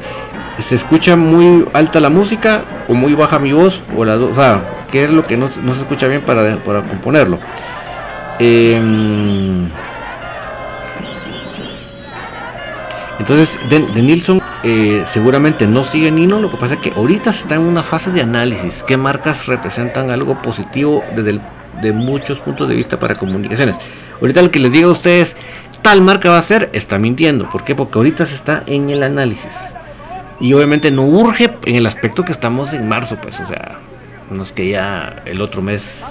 ¿se escucha muy alta la música o muy baja mi voz? O, dos? o sea, ¿qué es lo que no, no se escucha bien para, para componerlo? Em, entonces, de, de Nilsson eh, seguramente no sigue Nino, lo que pasa es que ahorita se está en una fase de análisis. ¿Qué marcas representan algo positivo desde de muchos puntos de vista para comunicaciones? Ahorita el que les diga a ustedes tal marca va a ser, está mintiendo. ¿Por qué? Porque ahorita se está en el análisis. Y obviamente no urge en el aspecto que estamos en marzo, pues, o sea, no es que ya el otro mes.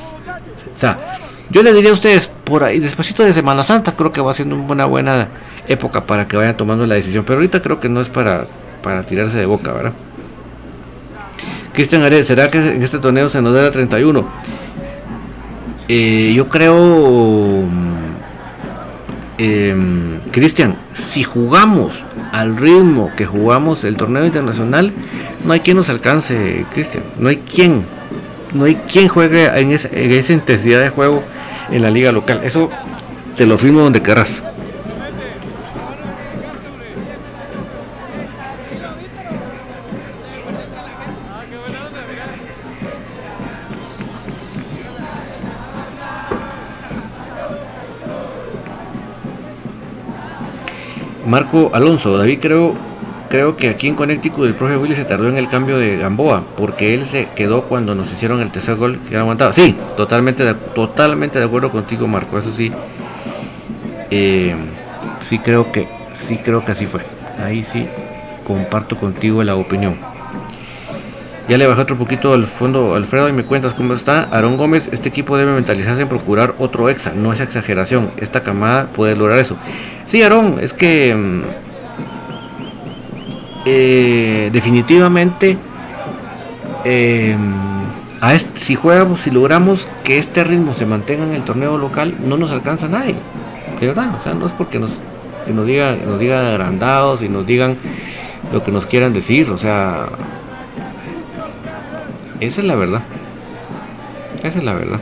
O sea, Yo le diría a ustedes, por ahí, despacito de Semana Santa, creo que va siendo una buena época para que vayan tomando la decisión. Pero ahorita creo que no es para, para tirarse de boca, ¿verdad? Cristian Ared, ¿será que en este torneo se nos da la 31? Eh, yo creo, eh, Cristian, si jugamos al ritmo que jugamos el torneo internacional, no hay quien nos alcance, Cristian. No hay quien. No hay quien juegue en esa, en esa intensidad de juego en la liga local. Eso te lo firmo donde querrás. Marco Alonso, David creo creo que aquí en Connecticut el profe Willy se tardó en el cambio de Gamboa, porque él se quedó cuando nos hicieron el tercer gol que aguantaba. Sí, totalmente de, totalmente de acuerdo contigo, Marco, eso sí. Eh, sí creo que sí creo que así fue. Ahí sí comparto contigo la opinión. Ya le bajé otro poquito al fondo, Alfredo, y me cuentas cómo está. Aarón Gómez, este equipo debe mentalizarse en procurar otro exa, no es exageración. Esta camada puede lograr eso. Sí, Aarón, es que mm, eh, definitivamente eh, si jugamos, si logramos que este ritmo se mantenga en el torneo local, no nos alcanza nadie. De verdad, o sea, no es porque nos, que nos digan, nos digan agrandados y nos digan lo que nos quieran decir, o sea, esa es la verdad. Esa es la verdad.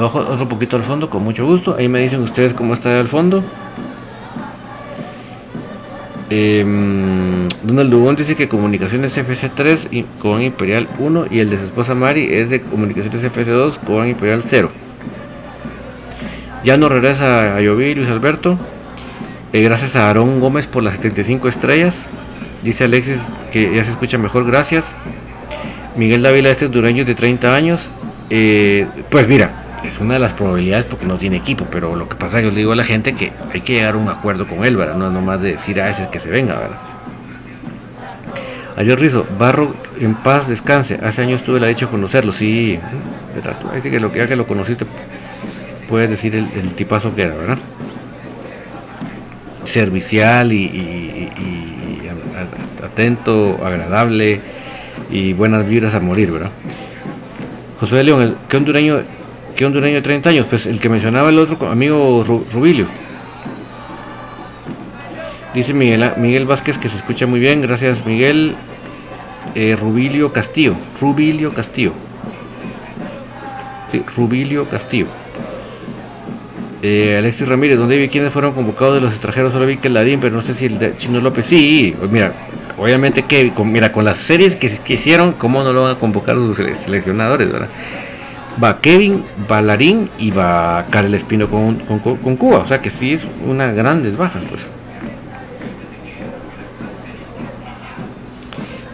Le, le bajo otro poquito al fondo, con mucho gusto. Ahí me dicen ustedes cómo está el fondo. Eh, Donald Dubón dice que Comunicaciones FC3 y Cobán Imperial 1 y el de su esposa Mari es de Comunicaciones FC2, Cobán Imperial 0. Ya no regresa a Lloví Luis Alberto. Eh, gracias a Aarón Gómez por las 75 estrellas. Dice Alexis que ya se escucha mejor, gracias. Miguel Dávila este es dureño de 30 años. Eh, pues mira, es una de las probabilidades porque no tiene equipo, pero lo que pasa es que yo le digo a la gente que hay que llegar a un acuerdo con él, ¿verdad? No es nomás de decir a ese que se venga, ¿verdad? Ayer Rizo, Barro en paz, descanse. Hace años tuve la dicha de conocerlo, sí. Así que lo que ya que lo conociste, puedes decir el, tipazo que era, ¿verdad? Servicial y, atento, agradable y buenas vibras a morir, ¿verdad? José de León, ¿qué hondureño, qué hondureño de 30 años? Pues el que mencionaba el otro amigo Ru- Rubilio. Dice Miguel, Miguel Vázquez que se escucha muy bien, gracias Miguel. Eh, Rubilio Castillo, Rubilio Castillo. Sí, Rubilio Castillo. Eh, Alexis Ramírez, ¿dónde vi quiénes fueron convocados de los extranjeros? Solo vi que el Ladín, pero no sé si el de Chino López. Sí, mira, obviamente que, con, mira, con las series que, que hicieron, ¿cómo no lo van a convocar los sele- seleccionadores, verdad? Va Kevin, va Larín y va Karel Espino con, Cuba. O sea que sí es una grandes bajas, pues.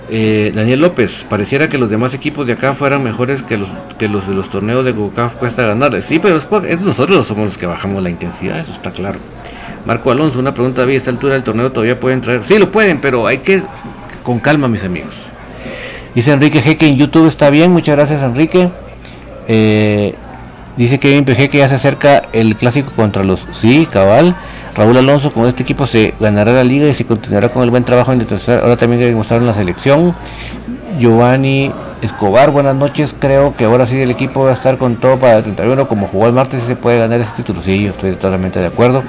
Eh, Daniel López, pareciera que los demás equipos de acá fueran mejores que los de los torneos de CONCACAF cuesta ganarles. Sí, pero nosotros somos los que bajamos la intensidad, eso está claro. Marco Alonso, una pregunta, ¿a esta altura del torneo todavía pueden traer? Sí, lo pueden, pero hay que con calma, mis amigos. Dice Enrique G en YouTube está bien, muchas gracias Enrique. Eh, dice Kevin PG que ya se acerca el clásico contra los... Sí, cabal. Raúl Alonso con este equipo se ganará la liga y se continuará con el buen trabajo en. Ahora también que demostrar en la selección. Giovanni Escobar, buenas noches. Creo que ahora sí el equipo va a estar con todo para el 31. Como jugó el martes, se puede ganar ese título. Sí, yo estoy totalmente de acuerdo.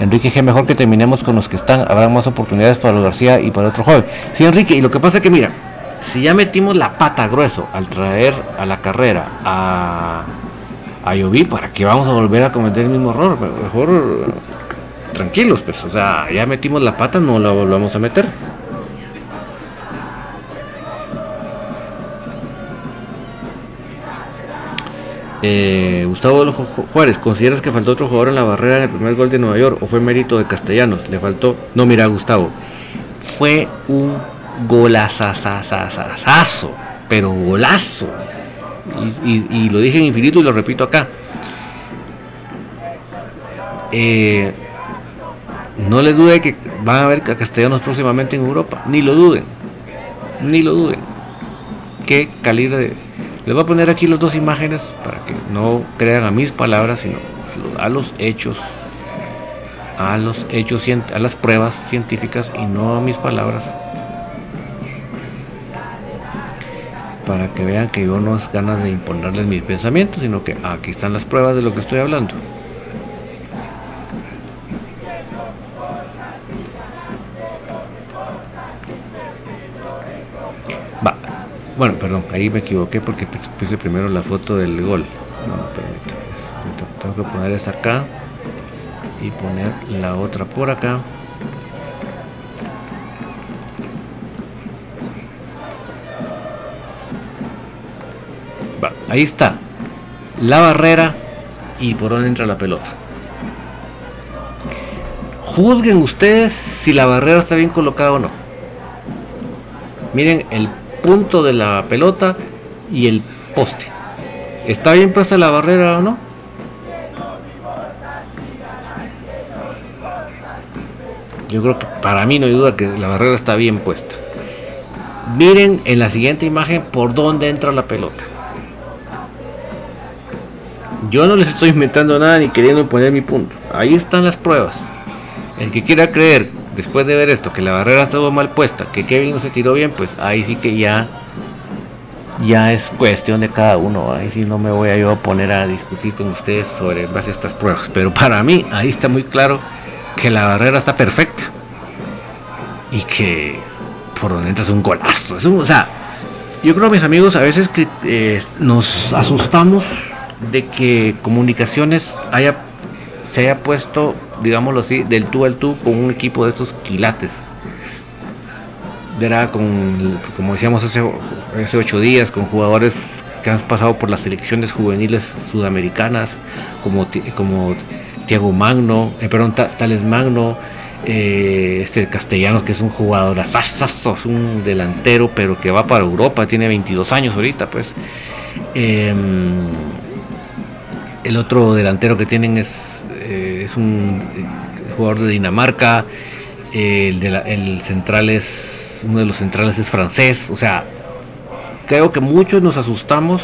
Enrique G, mejor que terminemos con los que están. Habrá más oportunidades para los García y para otro joven. Sí, Enrique, y lo que pasa es que, mira, si ya metimos la pata grueso al traer a la carrera a, a Lloví, ¿para qué vamos a volver a cometer el mismo error? Mejor tranquilos, pues, o sea, ya metimos la pata, no la volvamos a meter. Eh, Gustavo Juárez, ¿consideras que faltó otro jugador en la barrera en el primer gol de Nueva York o fue mérito de Castellanos? Le faltó. No, mira, Gustavo, fue un golazazazazazo, pero golazo. Y, lo dije en infinito y lo repito acá. Eh, no le dude que van a ver a Castellanos próximamente en Europa. Ni lo duden. Ni lo duden. Qué calibre de... Les voy a poner aquí las dos imágenes para que no crean a mis palabras, sino a los hechos. A los hechos, a las pruebas científicas y no a mis palabras. Para que vean que yo no es ganas de imponerles mis pensamientos, sino que aquí están las pruebas de lo que estoy hablando. Bueno, perdón, ahí me equivoqué porque puse primero la foto del gol. No, permítame. Tengo que poner esta acá y poner la otra por acá. Ahí está. La barrera y por dónde entra la pelota. Juzguen ustedes si la barrera está bien colocada o no. Miren el punto de la pelota y el poste. ¿Está bien puesta la barrera o no? Yo creo que para mí no hay duda que la barrera está bien puesta. Miren en la siguiente imagen por dónde entra la pelota. Yo no les estoy inventando nada ni queriendo poner mi punto. Ahí están las pruebas. El que quiera creer después de ver esto, que la barrera estuvo mal puesta, que Kevin no se tiró bien, pues ahí sí que ya ya es cuestión de cada uno. Ahí sí no me voy a yo a poner a discutir con ustedes sobre base estas pruebas. Pero para mí ahí está muy claro que la barrera está perfecta. Y que por donde entras un golazo. o sea, yo creo mis amigos a veces que eh, nos asustamos de que comunicaciones haya se haya puesto digámoslo así, del tú al tú con un equipo de estos quilates. Era con, como decíamos hace, hace ocho días, con jugadores que han pasado por las selecciones juveniles sudamericanas, como, como Tiago Magno, eh, perdón, Tales Magno, eh, este Castellanos, que es un jugador asazo, es un delantero, pero que va para Europa, tiene 22 años ahorita, pues. Em, el otro delantero que tienen es eh, es un eh, jugador de Dinamarca, el, central es, uno de los centrales es francés, o sea, creo que muchos nos asustamos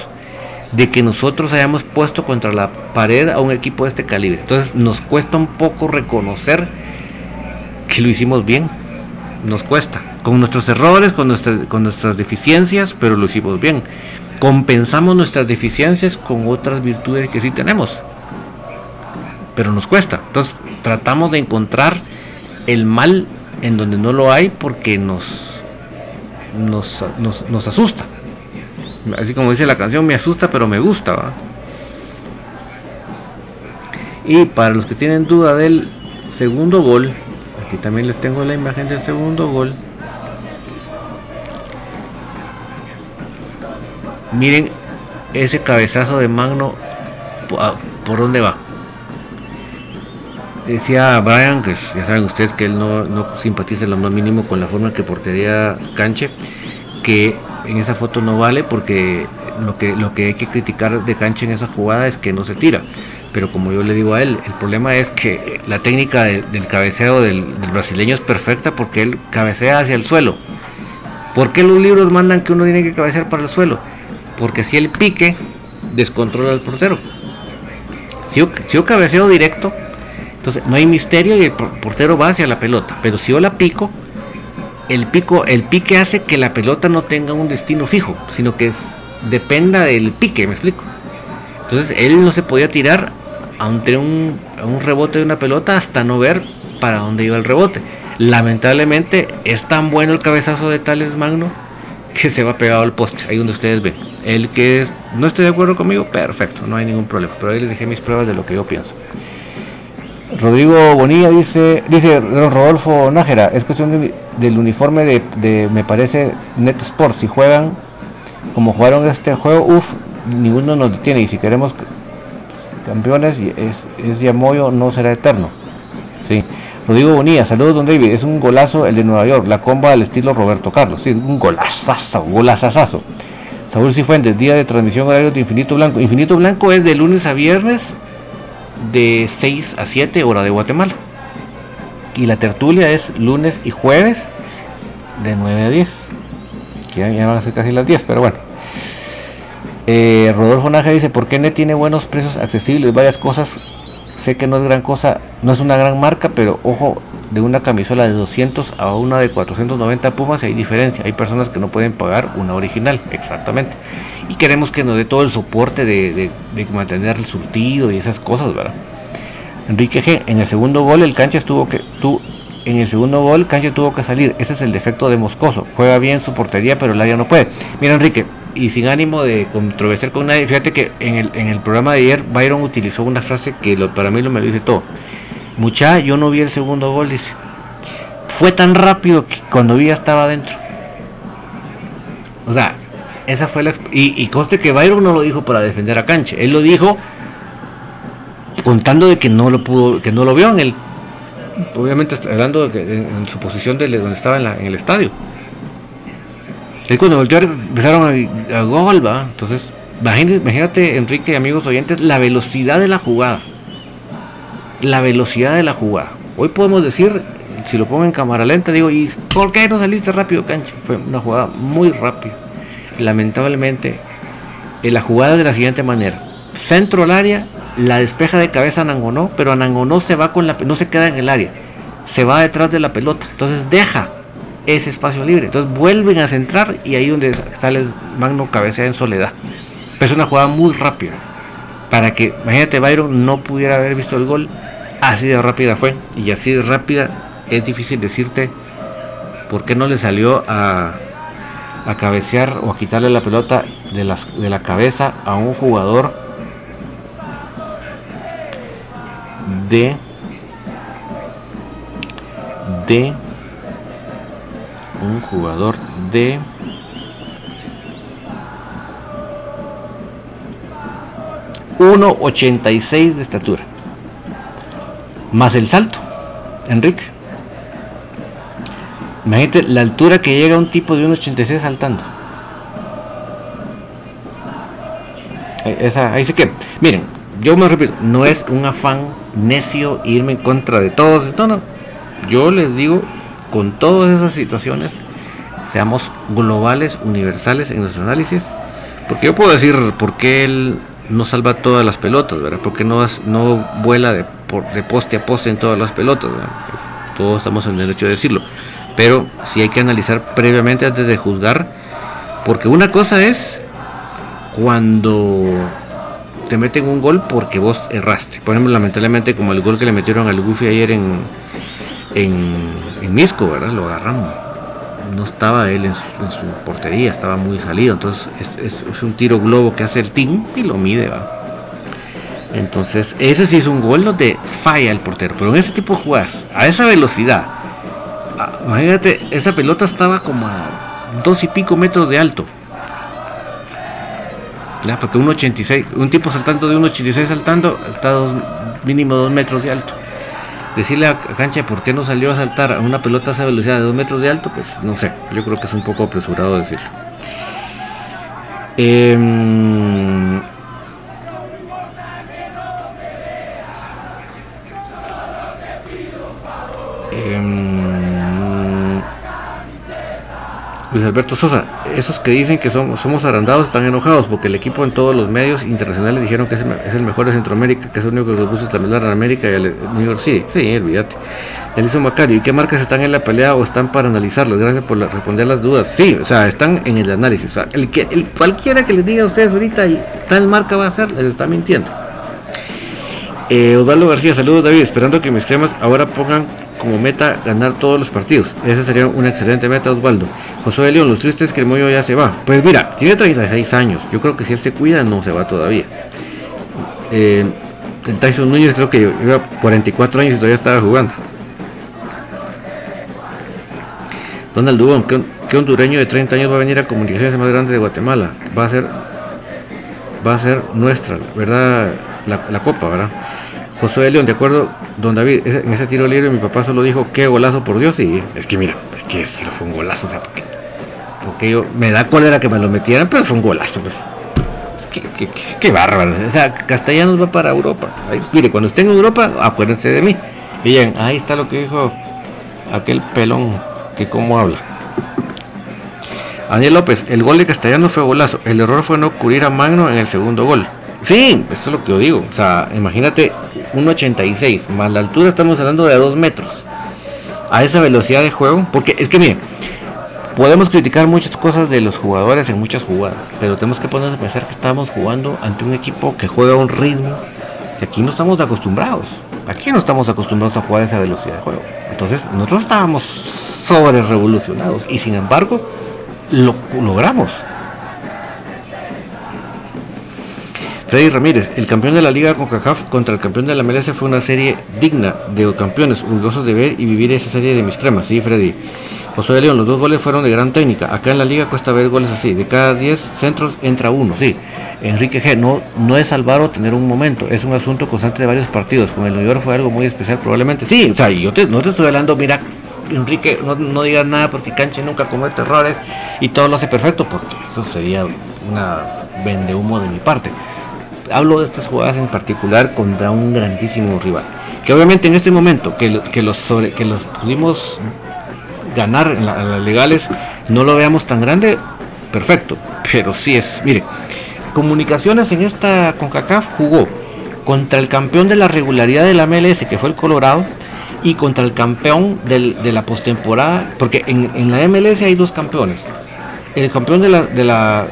de que nosotros hayamos puesto contra la pared a un equipo de este calibre. Entonces nos cuesta un poco reconocer que lo hicimos bien. Nos cuesta. Con nuestros errores, con, con nuestras deficiencias, pero lo hicimos bien. Compensamos nuestras deficiencias con otras virtudes que sí tenemos pero nos cuesta. Entonces tratamos de encontrar el mal en donde no lo hay porque nos, nos, nos, asusta. Así como dice la canción, me asusta pero me gusta. Y para los que tienen duda del segundo gol, aquí también les tengo la imagen del segundo gol. Miren ese cabezazo de Magno, ¿por dónde va? decía Brian, que ya saben ustedes que él no, simpatiza lo más mínimo con la forma que portería Canche, que en esa foto no vale porque lo que, lo que hay que criticar de Canche en esa jugada es que no se tira. Pero como yo le digo a él, el problema es que la técnica del cabeceo del, brasileño es perfecta porque él cabecea hacia el suelo. ¿Por qué los libros mandan que uno tiene que cabecear para el suelo? Porque si él pique, descontrola al portero. Si yo, si yo cabeceo directo, entonces no hay misterio y el portero va hacia la pelota. Pero si yo la pico, el pico, el pique hace que la pelota no tenga un destino fijo, sino que dependa del pique, me explico. Entonces él no se podía tirar ante un, un rebote de una pelota hasta no ver para dónde iba el rebote. Lamentablemente es tan bueno el cabezazo de Tales Magno que se va pegado al poste, ahí donde ustedes ven. El que no estoy de acuerdo conmigo, perfecto, no hay ningún problema. Pero ahí les dejé mis pruebas de lo que yo pienso. Rodrigo Bonilla dice, dice Rodolfo Nájera, es cuestión del uniforme de, me parece, Net Sport. Si juegan como jugaron este juego, uff, ninguno nos detiene y si queremos campeones es, es Yamoyo no será eterno. Sí. Rodrigo Bonilla, saludos don David, es un golazo el de Nueva York, la comba al estilo Roberto Carlos, sí, un golazazo, golazazazo. Saúl Cifuentes, día de transmisión horario de Infinito Blanco. Infinito Blanco es de lunes a viernes de 6 a 7 hora de Guatemala. Y la tertulia es lunes y jueves de 9 a 10. Que ya, van a ser casi las 10, pero bueno. Eh, Rodolfo Naja dice, ¿por qué NET tiene buenos precios accesibles? Varias cosas Sé que no es gran cosa, no es una gran marca, pero ojo, de una camisola de 200 a una de 490 Pumas hay diferencia. Hay personas que no pueden pagar una original, exactamente. Y queremos que nos dé todo el soporte de, mantener el surtido y esas cosas, ¿verdad? Enrique G, en el segundo gol el cancha estuvo que tú en el segundo gol Cancha tuvo que salir. Ese es el defecto de Moscoso. Juega bien su portería, pero el área no puede. Mira, Enrique, y sin ánimo de controversiar con nadie, fíjate que en el, en el programa de ayer Byron utilizó una frase que para mí lo me dice todo. Mucha, yo no vi el segundo gol, dice. Fue tan rápido que cuando vi ya estaba adentro. O sea, esa fue la... Y, y conste que Byron no lo dijo para defender a Cancha. Él lo dijo contando de que no lo pudo, que no lo vio en el... Obviamente hablando de que, en su posición de donde estaba en, en el estadio. Es cuando voltearon, empezaron a, a gol. Entonces, imagínate, Enrique y amigos oyentes, la velocidad de la jugada. La velocidad de la jugada. Hoy podemos decir, si lo pongo en cámara lenta, digo, ¿y por qué no saliste rápido, cancha? Fue una jugada muy rápida. Lamentablemente, en la jugada de la siguiente manera: centro al área, la despeja de cabeza a Nangonó, pero Nangonó se va con la no se queda en el área, se va detrás de la pelota. Entonces deja ese espacio libre. Entonces vuelven a centrar y ahí donde sale Magno cabecea en soledad. es una jugada muy rápida. Para que, imagínate, Byron no pudiera haber visto el gol, así de rápida fue. Y así de rápida es difícil decirte por qué no le salió a, cabecear o a quitarle la pelota de, las, de la cabeza a un jugador de de un jugador de ...1.86 de estatura... ...más el salto... ...Enrique... Imagínate la altura que llega un tipo de 1.86 saltando. Eh, esa, ahí sí que, miren, yo me repito, no es un afán necio irme en contra de todos. No, no. Yo les digo con todas esas situaciones seamos globales, universales en nuestro análisis. Porque yo puedo decir por qué él no salva todas las pelotas, ¿verdad? Porque no, no vuela de, de poste a poste en todas las pelotas, Todos estamos en el derecho de decirlo. Pero sí hay que analizar previamente antes de juzgar. Porque una cosa es cuando te meten un gol porque vos erraste. Por ejemplo, lamentablemente como el gol que le metieron al Goofy ayer en, en, en Misco, ¿verdad? Lo agarramos. No estaba él en su, portería, estaba muy salido. Entonces es, un tiro globo que hace el team y lo mide, ¿va? Entonces, ese sí es un gol donde falla el portero. Pero en ese tipo de jugadas, a esa velocidad, imagínate, esa pelota estaba como a dos y pico metros de alto. ¿Ya? Porque un 86, un tipo saltando de 1,86 saltando, está mínimo dos metros de alto decirle a Cancha por qué no salió a saltar a una pelota a esa velocidad de 2 metros de alto, pues no sé, yo creo que es un poco apresurado decirlo. Em, Luis Alberto Sosa, esos que dicen que somos, somos arandados están enojados porque el equipo en todos los medios internacionales dijeron que es el, mejor de Centroamérica, que es el único que puso también en América y el New York City. Sí, olvídate. Delicio Macario, ¿y qué marcas están en la pelea o están para analizarlos? Gracias por responder las dudas. Sí, o sea, están en el análisis. O sea, el que, cualquiera que les diga a ustedes ahorita tal marca va a ser, les está mintiendo. Eh, Osvaldo García, saludos David, esperando que mis cremas ahora pongan como meta ganar todos los partidos. Esa sería una excelente meta, Osvaldo. José de León, los tristes que el Moyo ya se va. Pues mira, tiene 36 años. Yo creo que si él se cuida, no se va todavía. Eh, el Tyson Núñez creo que lleva 44 años y todavía estaba jugando. Donald Dubón, ¿qué, hondureño de 30 años va a venir a comunicaciones más grandes de Guatemala? Va a ser va a ser nuestra, ¿verdad? La, copa, ¿verdad? José de León, de acuerdo, don David, en ese tiro libre mi papá solo dijo, qué golazo por Dios, y es que mira, es que si fue un golazo, o sea, porque, yo, me da cólera que me lo metieran, pero fue un golazo, pues. Qué, qué, bárbaro. O sea, Castellanos va para Europa. mire, cuando esté en Europa, acuérdense de mí. Bien, ahí está lo que dijo aquel pelón, que cómo habla. Daniel López, el gol de Castellanos fue golazo. El error fue no cubrir a Magno en el segundo gol. Sí, eso es lo que yo digo. O sea, imagínate 1.86, más la altura estamos hablando de 2 metros. A esa velocidad de juego, porque es que miren, podemos criticar muchas cosas de los jugadores en muchas jugadas, pero tenemos que ponernos a pensar que estamos jugando ante un equipo que juega a un ritmo que aquí no estamos acostumbrados. Aquí no estamos acostumbrados a jugar a esa velocidad de juego. Entonces, nosotros estábamos sobre revolucionados y sin embargo lo logramos. Freddy Ramírez, el campeón de la Liga CONCACAF contra el campeón de la MLS fue una serie digna de campeones, orgullosos de ver y vivir esa serie de mis cremas. Sí, Freddy. José León, los dos goles fueron de gran técnica. Acá en la liga cuesta ver goles así. De cada 10 centros entra uno, sí. Enrique G. No, no es salvar o tener un momento. Es un asunto constante de varios partidos. Con el New York fue algo muy especial probablemente. Sí, o sea, yo no te estoy hablando, mira, Enrique, no, no digas nada porque Canche nunca comete errores y todo lo hace perfecto, porque eso sería una vende humo de mi parte hablo de estas jugadas en particular contra un grandísimo rival. Que obviamente en este momento que, los, que los pudimos ganar en, las legales no lo veamos tan grande, perfecto. Pero sí es, mire, Comunicaciones en esta CONCACAF jugó contra el campeón de la regularidad de la MLS, que fue el Colorado, y contra el campeón de la postemporada, porque en, la MLS hay dos campeones. El campeón de la, de la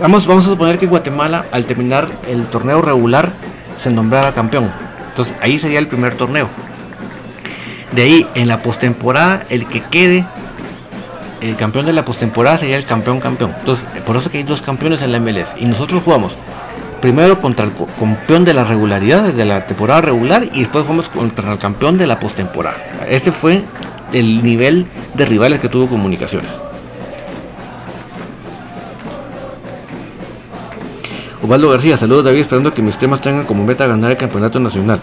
Vamos, vamos a suponer que Guatemala al terminar el torneo regular se nombrara campeón. Entonces ahí sería el primer torneo. De ahí en la postemporada el que quede el campeón de la postemporada sería el campeón campeón. Entonces por eso que hay dos campeones en la MLS y nosotros jugamos primero contra el campeón de la regularidad de la temporada regular y después jugamos contra el campeón de la postemporada. Ese fue el nivel de rivales que tuvo comunicaciones. Osvaldo García, saludos David, esperando que mis temas tengan como meta ganar el campeonato nacional.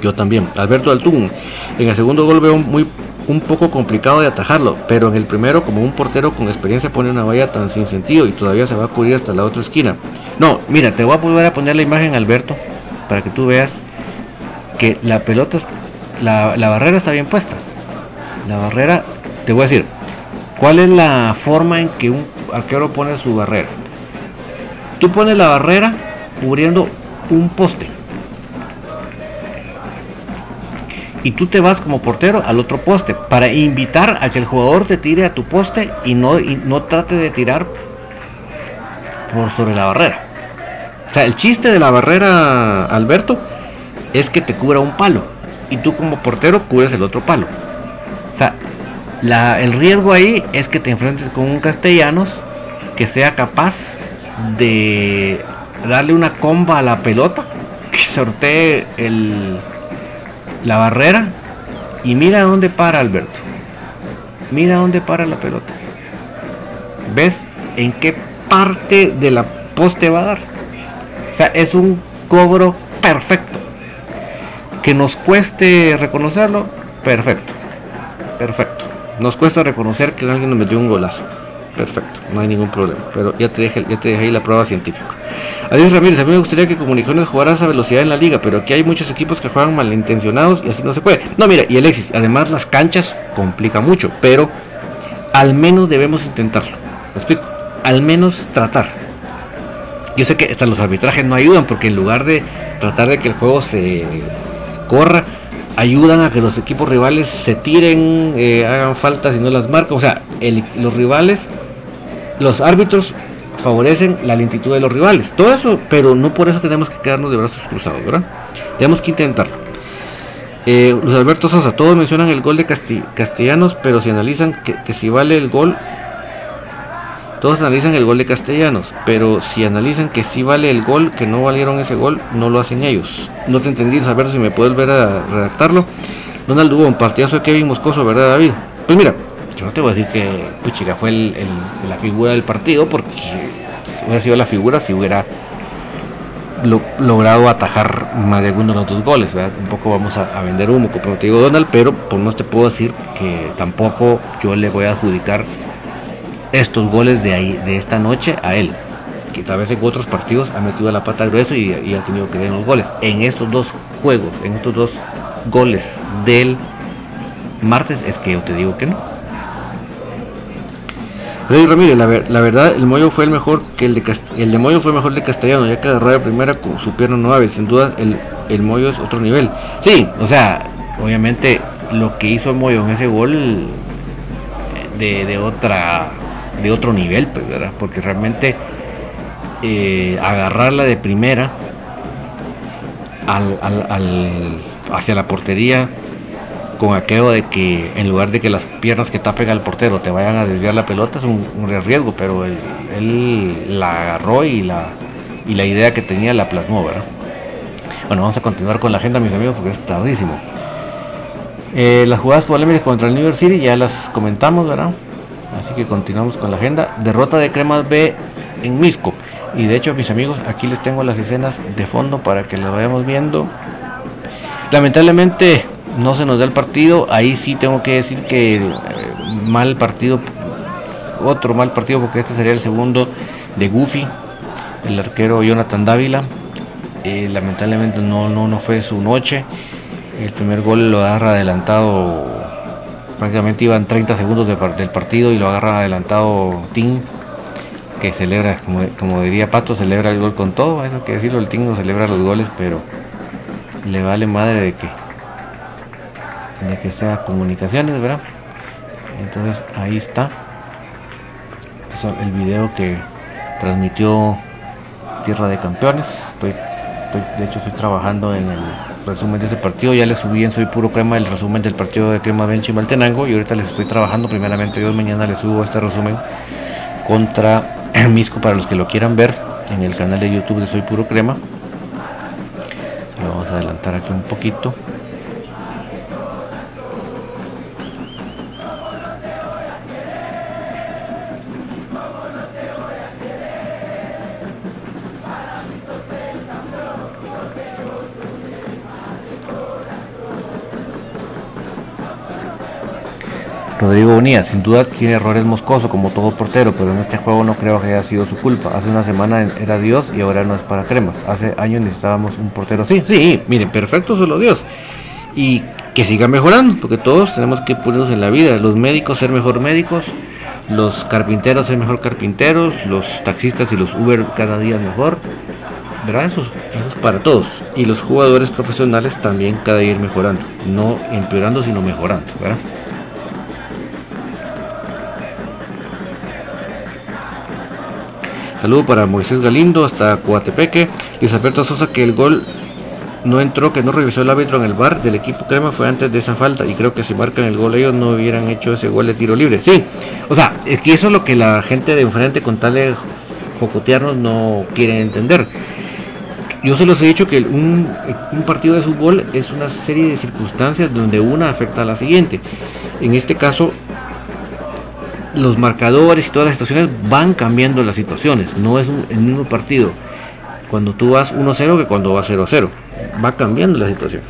Yo también. Alberto Altún, en el segundo gol veo muy un poco complicado de atajarlo, pero en el primero, como un portero con experiencia pone una valla tan sin sentido y todavía se va a cubrir hasta la otra esquina. No, mira, te voy a volver a poner la imagen, Alberto, para que tú veas que la pelota, la, la barrera está bien puesta. La barrera, te voy a decir, ¿cuál es la forma en que un arquero pone su barrera? Tú pones la barrera cubriendo un poste. Y tú te vas como portero al otro poste para invitar a que el jugador te tire a tu poste y no, no trate de tirar por sobre la barrera. O sea, el chiste de la barrera, Alberto, es que te cubra un palo. Y tú como portero cubres el otro palo. O sea, el riesgo ahí es que te enfrentes con un castellanos que sea capaz de darle una comba a la pelota, que sortee el, la barrera y mira dónde para Alberto. Mira dónde para la pelota. ¿Ves en qué parte de la poste va a dar? O sea, es un cobro perfecto. Que nos cueste reconocerlo, perfecto. Perfecto. Nos cuesta reconocer que alguien nos metió un golazo. Perfecto, no hay ningún problema. Pero ya te dejé, ya te dejé ahí la prueba científica. Adiós Ramírez, a mí me gustaría que Comunicaciones jugara a esa velocidad en la liga, pero aquí hay muchos equipos que juegan malintencionados y así no se puede. No, mira, y Alexis, además las canchas complica mucho, pero al menos debemos intentarlo. ¿Me explico? Al menos tratar. Yo sé que hasta los arbitrajes no ayudan porque en lugar de tratar de que el juego se corra, ayudan a que los equipos rivales se tiren, eh, hagan faltas y no las marcan. O sea, los rivales los árbitros favorecen la lentitud de los rivales. Todo eso, pero no por eso tenemos que quedarnos de brazos cruzados, ¿verdad? Tenemos que intentarlo. Eh, Luis Alberto Sosa, todos mencionan el gol de Castellanos, pero si analizan que, si vale el gol, todos analizan el gol de Castellanos, pero si analizan que si vale el gol, que no valieron ese gol, no lo hacen ellos. No te entendí, Alberto, si me puedes ver a redactarlo. Donald Hugo, un partidazo de Kevin Moscoso, ¿verdad, David? Pues mira, no te voy a decir que Puchica fue la figura del partido, porque hubiera sido la figura si hubiera logrado atajar más de alguno de los dos goles. Un poco vamos a, vender humo, como te digo Donald, pero por no te puedo decir que tampoco yo le voy a adjudicar estos goles de, ahí, de esta noche a él. Que tal vez en otros partidos ha metido la pata grueso y, y ha tenido que ver los goles. En estos dos juegos, en estos dos goles del martes, es que yo te digo que no. Freddy Ramírez, la, verdad, el Moyo fue el mejor que el de el de Moyo fue mejor de Castellano, ya que agarró de primera con su pierna nueve. Sin duda, el, el Moyo es otro nivel. Sí, o sea, obviamente lo que hizo el Moyo en ese gol eh, de, de otra de otro nivel, pues, ¿verdad? Porque realmente eh, agarrarla de primera al, hacia la portería con aquello de que en lugar de que las piernas que tapen al portero te vayan a desviar la pelota es un, riesgo, pero él, la agarró y la, y la idea que tenía la plasmó, ¿verdad? Bueno, vamos a continuar con la agenda, mis amigos, porque es tardísimo. Eh, las jugadas polémicas contra el New York City ya las comentamos, ¿verdad? Así que continuamos con la agenda. Derrota de Cremas B en Misco. Y de hecho, mis amigos, aquí les tengo las escenas de fondo para que las vayamos viendo. Lamentablemente, no se nos da el partido. Ahí sí tengo que decir que eh, mal partido, otro mal partido, porque este sería el segundo de Goofy, el arquero Jonathan Dávila. Eh, lamentablemente no, no, no fue su noche. El primer gol lo agarra adelantado, prácticamente iban 30 segundos del partido y lo agarra adelantado Tim, que celebra, como, como, diría Pato, celebra el gol con todo. Eso que decirlo, el Tim no celebra los goles, pero le vale madre de que de que sea comunicaciones, ¿verdad? Entonces ahí está. Este es el video que transmitió Tierra de Campeones. Estoy, de hecho, estoy trabajando en el resumen de ese partido. Ya les subí en Soy Puro Crema el resumen del partido de Crema Benchi Maltenango. Y ahorita les estoy trabajando. Primeramente, Dios mañana les subo este resumen contra (clears throat) Misco para los que lo quieran ver en el canal de YouTube de Soy Puro Crema. Lo vamos a adelantar aquí un poquito. Rodrigo Unía, sin duda tiene errores moscoso como todo portero, pero en este juego no creo que haya sido su culpa. Hace una semana era Dios y ahora no es para cremas. Hace años necesitábamos un portero así. Sí, miren, perfecto solo Dios. Y que siga mejorando, porque todos tenemos que ponernos en la vida. Los médicos ser mejor médicos, los carpinteros ser mejor carpinteros, los taxistas y los Uber cada día mejor. ¿Verdad? Eso, eso es para todos. Y los jugadores profesionales también cada día ir mejorando. No empeorando, sino mejorando. ¿verdad? Saludo para Moisés Galindo hasta Coatepeque. Luis Alberto Sosa que el gol no entró, que no revisó el árbitro en el bar del equipo crema fue antes de esa falta. Y creo que si marcan el gol ellos no hubieran hecho ese gol de tiro libre. Sí, o sea, es que eso es lo que la gente de enfrente con tal de no quiere entender. Yo se los he dicho que un, un partido de fútbol es una serie de circunstancias donde una afecta a la siguiente. En este caso, los marcadores y todas las situaciones van cambiando las situaciones. No es el mismo partido cuando tú vas 1-0 que cuando vas 0-0. Va cambiando la situación.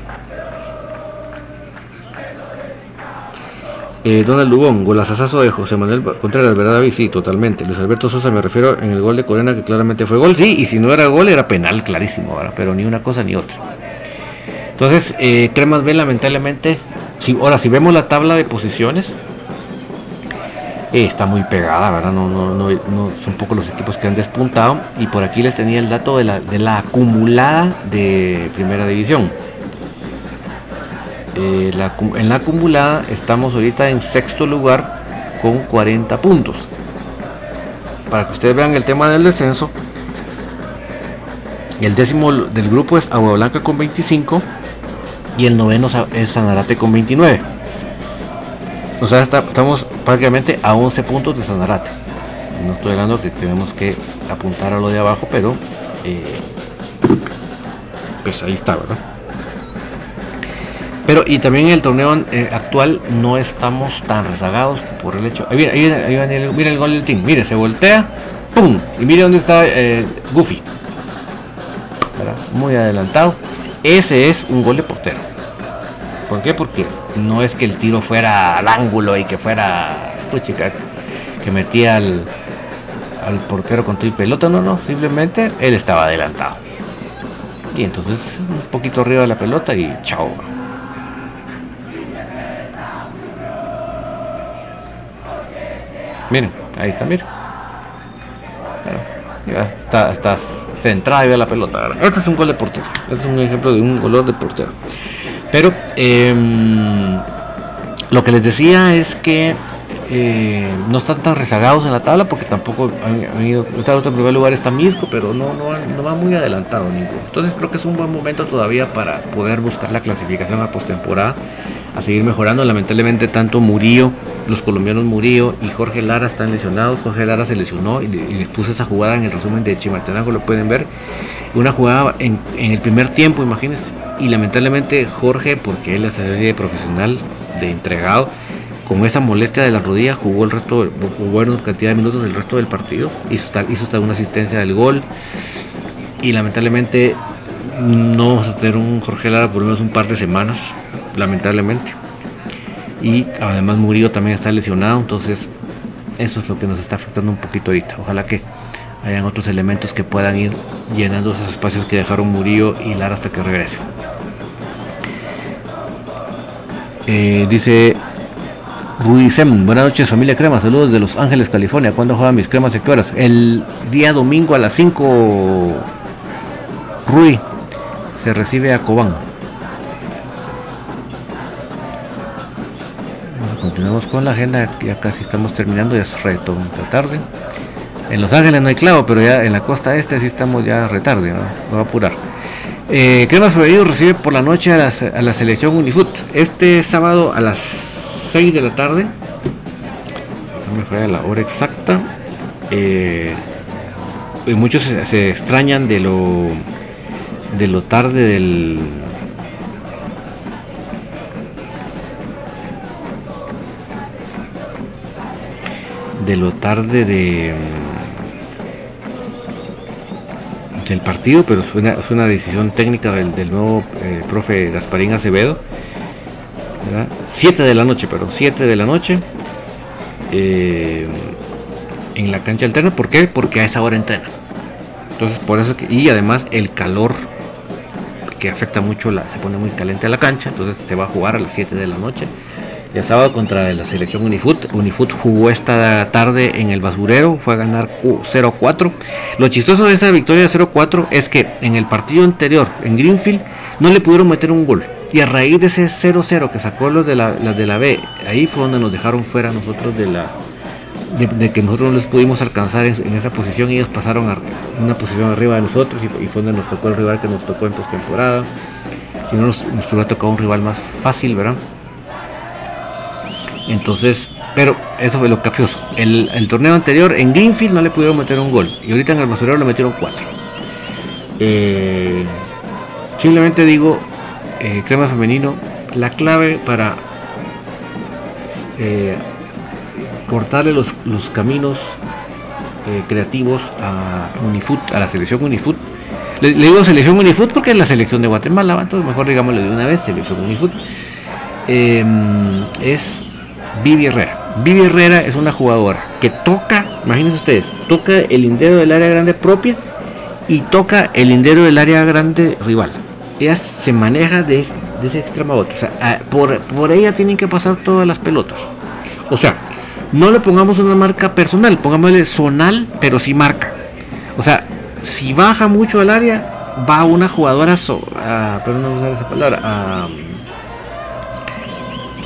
Eh, Donald Lugón, golazazo de José Manuel Contreras, ¿verdad David? Sí, totalmente. Luis Alberto Sosa me refiero en el gol de Corena que claramente fue gol. Sí, y si no era gol era penal, clarísimo, ¿verdad? pero ni una cosa ni otra. Entonces, eh, Cremas B lamentablemente, si, ahora si vemos la tabla de posiciones, eh, está muy pegada, ¿verdad? No, no, no, son pocos los equipos que han despuntado. Y por aquí les tenía el dato de la, de la acumulada de primera división. Eh, en la acumulada estamos ahorita en sexto lugar con 40 puntos. Para que ustedes vean el tema del descenso. El décimo del grupo es Agua Blanca con 25 y el noveno es Sanarate con 29. O sea, estamos prácticamente a 11 puntos de Sanarate. No estoy hablando que tenemos que apuntar a lo de abajo, pero eh, pues ahí está, ¿verdad? Pero y también en el torneo eh, actual no estamos tan rezagados por el hecho. Ahí viene, ahí mira el gol del team. Mire, se voltea, ¡pum! Y mire dónde está eh, Goofy. muy adelantado. Ese es un gol de portero. ¿Por qué? Porque no es que el tiro fuera al ángulo y que fuera, pues chica, que metía al, al portero con tu pelota, no, no, simplemente él estaba adelantado. Y entonces un poquito arriba de la pelota y chao. Miren, ahí está, miren. Ya está, está centrada y ve la pelota. Este es un gol de portero. Este es un ejemplo de un gol de portero. Pero em, lo que les decía es que eh, no están tan rezagados en la tabla porque tampoco han, ido. En primer lugar está Misco, pero no, no, no va muy adelantado ninguno. Entonces creo que es un buen momento todavía para poder buscar la clasificación a postemporada a seguir mejorando. Lamentablemente tanto Murillo, los colombianos Murillo y Jorge Lara están lesionados. Jorge Lara se lesionó y, les puse esa jugada en el resumen de Chimaltenango, lo pueden ver. Una jugada en, el primer tiempo, imagínense. Y lamentablemente Jorge, porque él es serie profesional de entregado, con esa molestia de la rodilla jugó el resto, jugó una cantidad de minutos del resto del partido. Hizo hasta, hizo hasta una asistencia del gol. Y lamentablemente no vamos a tener un Jorge Lara por lo menos un par de semanas lamentablemente. Y además Murillo también está lesionado, entonces eso es lo que nos está afectando un poquito ahorita. Ojalá que hayan otros elementos que puedan ir llenando esos espacios que dejaron Murillo y Lara hasta que regrese. Eh, dice Rudy Sem, buenas noches familia Crema, saludos de Los Ángeles, California. ¿Cuándo juegan mis cremas y qué horas? El día domingo a las 5. Rui se recibe a Cobán. continuamos con la agenda, ya casi estamos terminando, ya es reto de tarde. En Los Ángeles no hay clavo, pero ya en la costa este sí estamos ya retarde, ¿no? va a apurar. Eh, Crema Febrero recibe por la noche a la, selección Unifoot. Este sábado a las 6 de la tarde, no me falla la hora exacta. Eh, muchos se, se, extrañan de lo de lo tarde del de lo tarde de del partido, pero es una, decisión técnica del, nuevo eh, profe Gasparín Acevedo. 7 de la noche, pero 7 de la noche eh, en la cancha alterna. ¿Por qué? Porque a esa hora entrena. Entonces, por eso y además el calor que afecta mucho, la, se pone muy caliente a la cancha, entonces se va a jugar a las 7 de la noche. Ya sábado contra la selección Unifoot. Unifoot jugó esta tarde en el basurero, fue a ganar 0-4. Lo chistoso de esa victoria 0-4 es que en el partido anterior, en Greenfield, no le pudieron meter un gol. Y a raíz de ese 0-0 que sacó los de la, de la B, ahí fue donde nos dejaron fuera nosotros de la, de, que nosotros no les pudimos alcanzar en, esa posición ellos pasaron a una posición arriba de nosotros y, fue donde nos tocó el rival que nos tocó en postemporada. Si no nos, nos hubiera tocado un rival más fácil, ¿verdad? Entonces, pero eso fue lo capcioso. El, torneo anterior en Greenfield no le pudieron meter un gol y ahorita en el basurero le metieron cuatro. Eh, simplemente digo, eh, crema femenino, la clave para eh, cortarle los, caminos creativos a Unifoot, a la selección Unifoot. Le, digo selección Unifoot porque es la selección de Guatemala, entonces mejor digámosle de una vez selección Unifoot. es Vivi Herrera. Vivi Herrera es una jugadora que toca, imagínense ustedes, toca el lindero del área grande propia y toca el lindero del área grande rival. Ella se maneja de, ese extremo a otro. O sea, por, por ella tienen que pasar todas las pelotas. O sea, no le pongamos una marca personal, pongámosle zonal, pero sí marca. O sea, si baja mucho al área, va una jugadora, a, perdón, no usar esa palabra, a,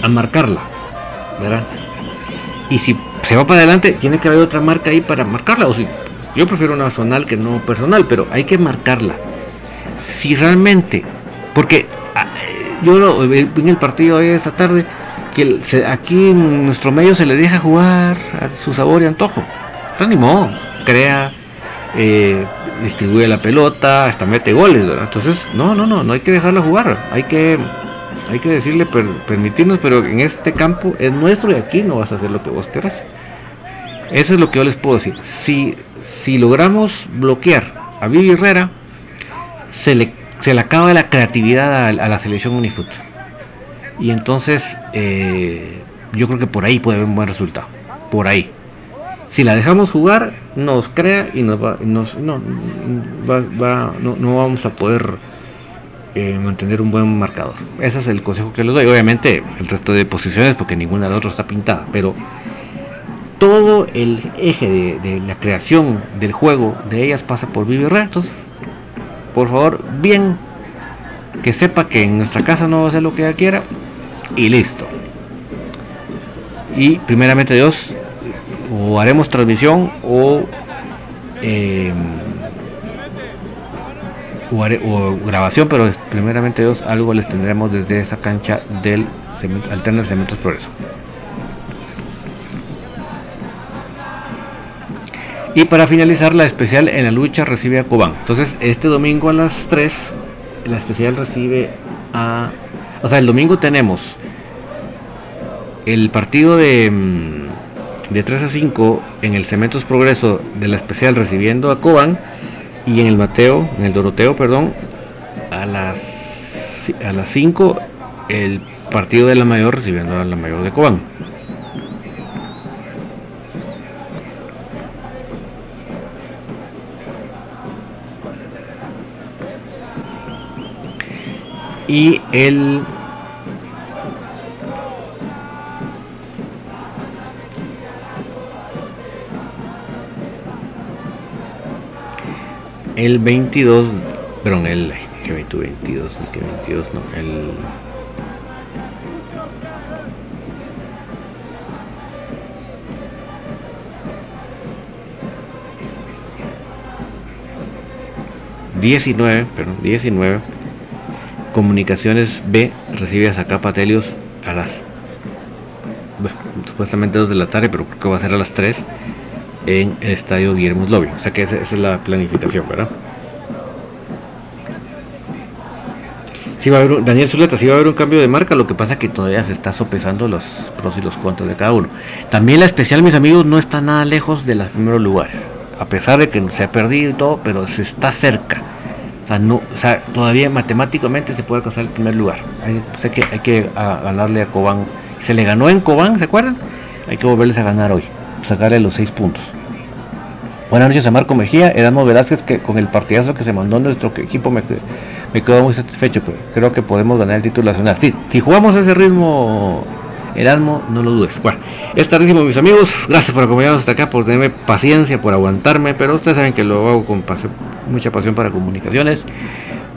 a marcarla. Y si se va para adelante, tiene que haber otra marca ahí para marcarla. O si, yo prefiero una zonal que no personal, pero hay que marcarla. Si realmente, porque ah, yo lo, en el partido hoy esta tarde, que aquí en nuestro medio se le deja jugar a su sabor y antojo. Pues ni crea, eh, distribuye la pelota, hasta mete goles. Entonces, no, no, no, no hay que dejarla jugar. Hay que hay que decirle permitirnos, pero en este campo es nuestro y aquí no vas a hacer lo que vos querés. Eso es lo que yo les puedo decir. Si, si logramos bloquear a Vivi Herrera, se le, se le acaba la creatividad a, la selección Unifoot. Y entonces eh, yo creo que por ahí puede haber un buen resultado. Por ahí. Si la dejamos jugar, nos crea y nos va, no, va, no, no vamos a poder eh, mantener un buen marcador. Ese es el consejo que les doy. Obviamente el resto de posiciones, porque ninguna de las otras está pintada, pero todo el eje de, la creación del juego de ellas pasa por vivir retos. Por favor, bien que sepa que en nuestra casa no va a hacer lo que ella quiera y listo. Y primeramente Dios, o haremos transmisión o, eh, haré, o, grabación, pero primeramente Dios algo les tendremos desde esa cancha del Alterna Cementos Progreso. Y para finalizar, la especial en la lucha recibe a Cobán. Entonces, este domingo a las 3, la especial recibe a. O sea, el domingo tenemos el partido de, de 3 a 5 en el Cementos Progreso de la especial recibiendo a Cobán. Y en el Mateo, en el Doroteo, perdón, a las, a las 5 el partido de la mayor recibiendo a la mayor de Cobán. y el el 22 perdón el que 22 el que 22 no el Diecinueve, perdón, diecinueve Comunicaciones B recibe a Zacapa Telios a las bueno, supuestamente 2 de la tarde, pero creo que va a ser a las 3 en el estadio Guillermo Lobby. O sea que esa, es la planificación, ¿verdad? Sí va a haber un, Daniel Zuleta, sí va a haber un cambio de marca, lo que pasa que todavía se está sopesando los pros y los contras de cada uno. También la especial, mis amigos, no está nada lejos de los primeros lugares. A pesar de que se ha perdido y todo, pero se está cerca. O sea, todavía matemáticamente se puede alcanzar el primer lugar. Hay, que hay que ganarle a Cobán. Se le ganó en Cobán, ¿se acuerdan? Hay que volverles a ganar hoy, sacarle los seis puntos. Buenas noches a Marco Mejía, Edamo Velázquez, que con el partidazo que se mandó nuestro equipo me, me quedo muy satisfecho. Pero creo que podemos ganar el título nacional. Sí, si jugamos a ese ritmo, Erasmo, no lo dudes. Bueno, es tardísimo, mis amigos. Gracias por acompañarnos hasta acá, por tenerme paciencia, por aguantarme. Pero ustedes saben que lo hago con mucha pasión para comunicaciones.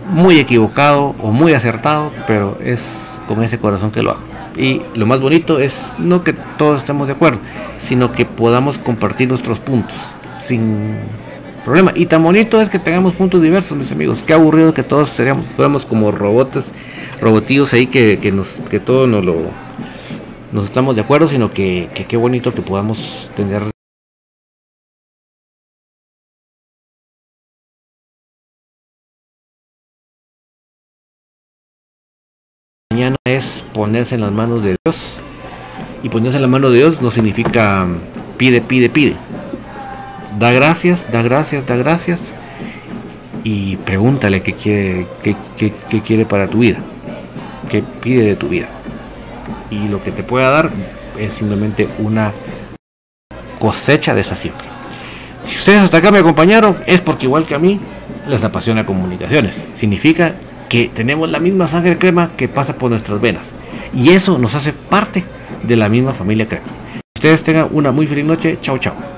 Muy equivocado o muy acertado, pero es con ese corazón que lo hago. Y lo más bonito es no que todos estemos de acuerdo, sino que podamos compartir nuestros puntos sin problema. Y tan bonito es que tengamos puntos diversos, mis amigos. Qué aburrido que todos seríamos, fuéramos como robotes, robotillos ahí que, que, nos, que todos nos lo nos estamos de acuerdo, sino que, que qué bonito que podamos tener ponerse en las manos de Dios. Y ponerse en las manos de Dios no significa pide, pide, pide. Da gracias, da gracias, da gracias. Y pregúntale qué quiere, qué, quiere para tu vida. ¿Qué pide de tu vida? y lo que te pueda dar es simplemente una cosecha de esa siembra. Si ustedes hasta acá me acompañaron, es porque igual que a mí les apasiona comunicaciones. Significa tenemos la misma sangre crema que pasa por nuestras venas. Y eso nos hace parte de la misma familia crema. Ustedes tengan una muy feliz noche. Chao, chao.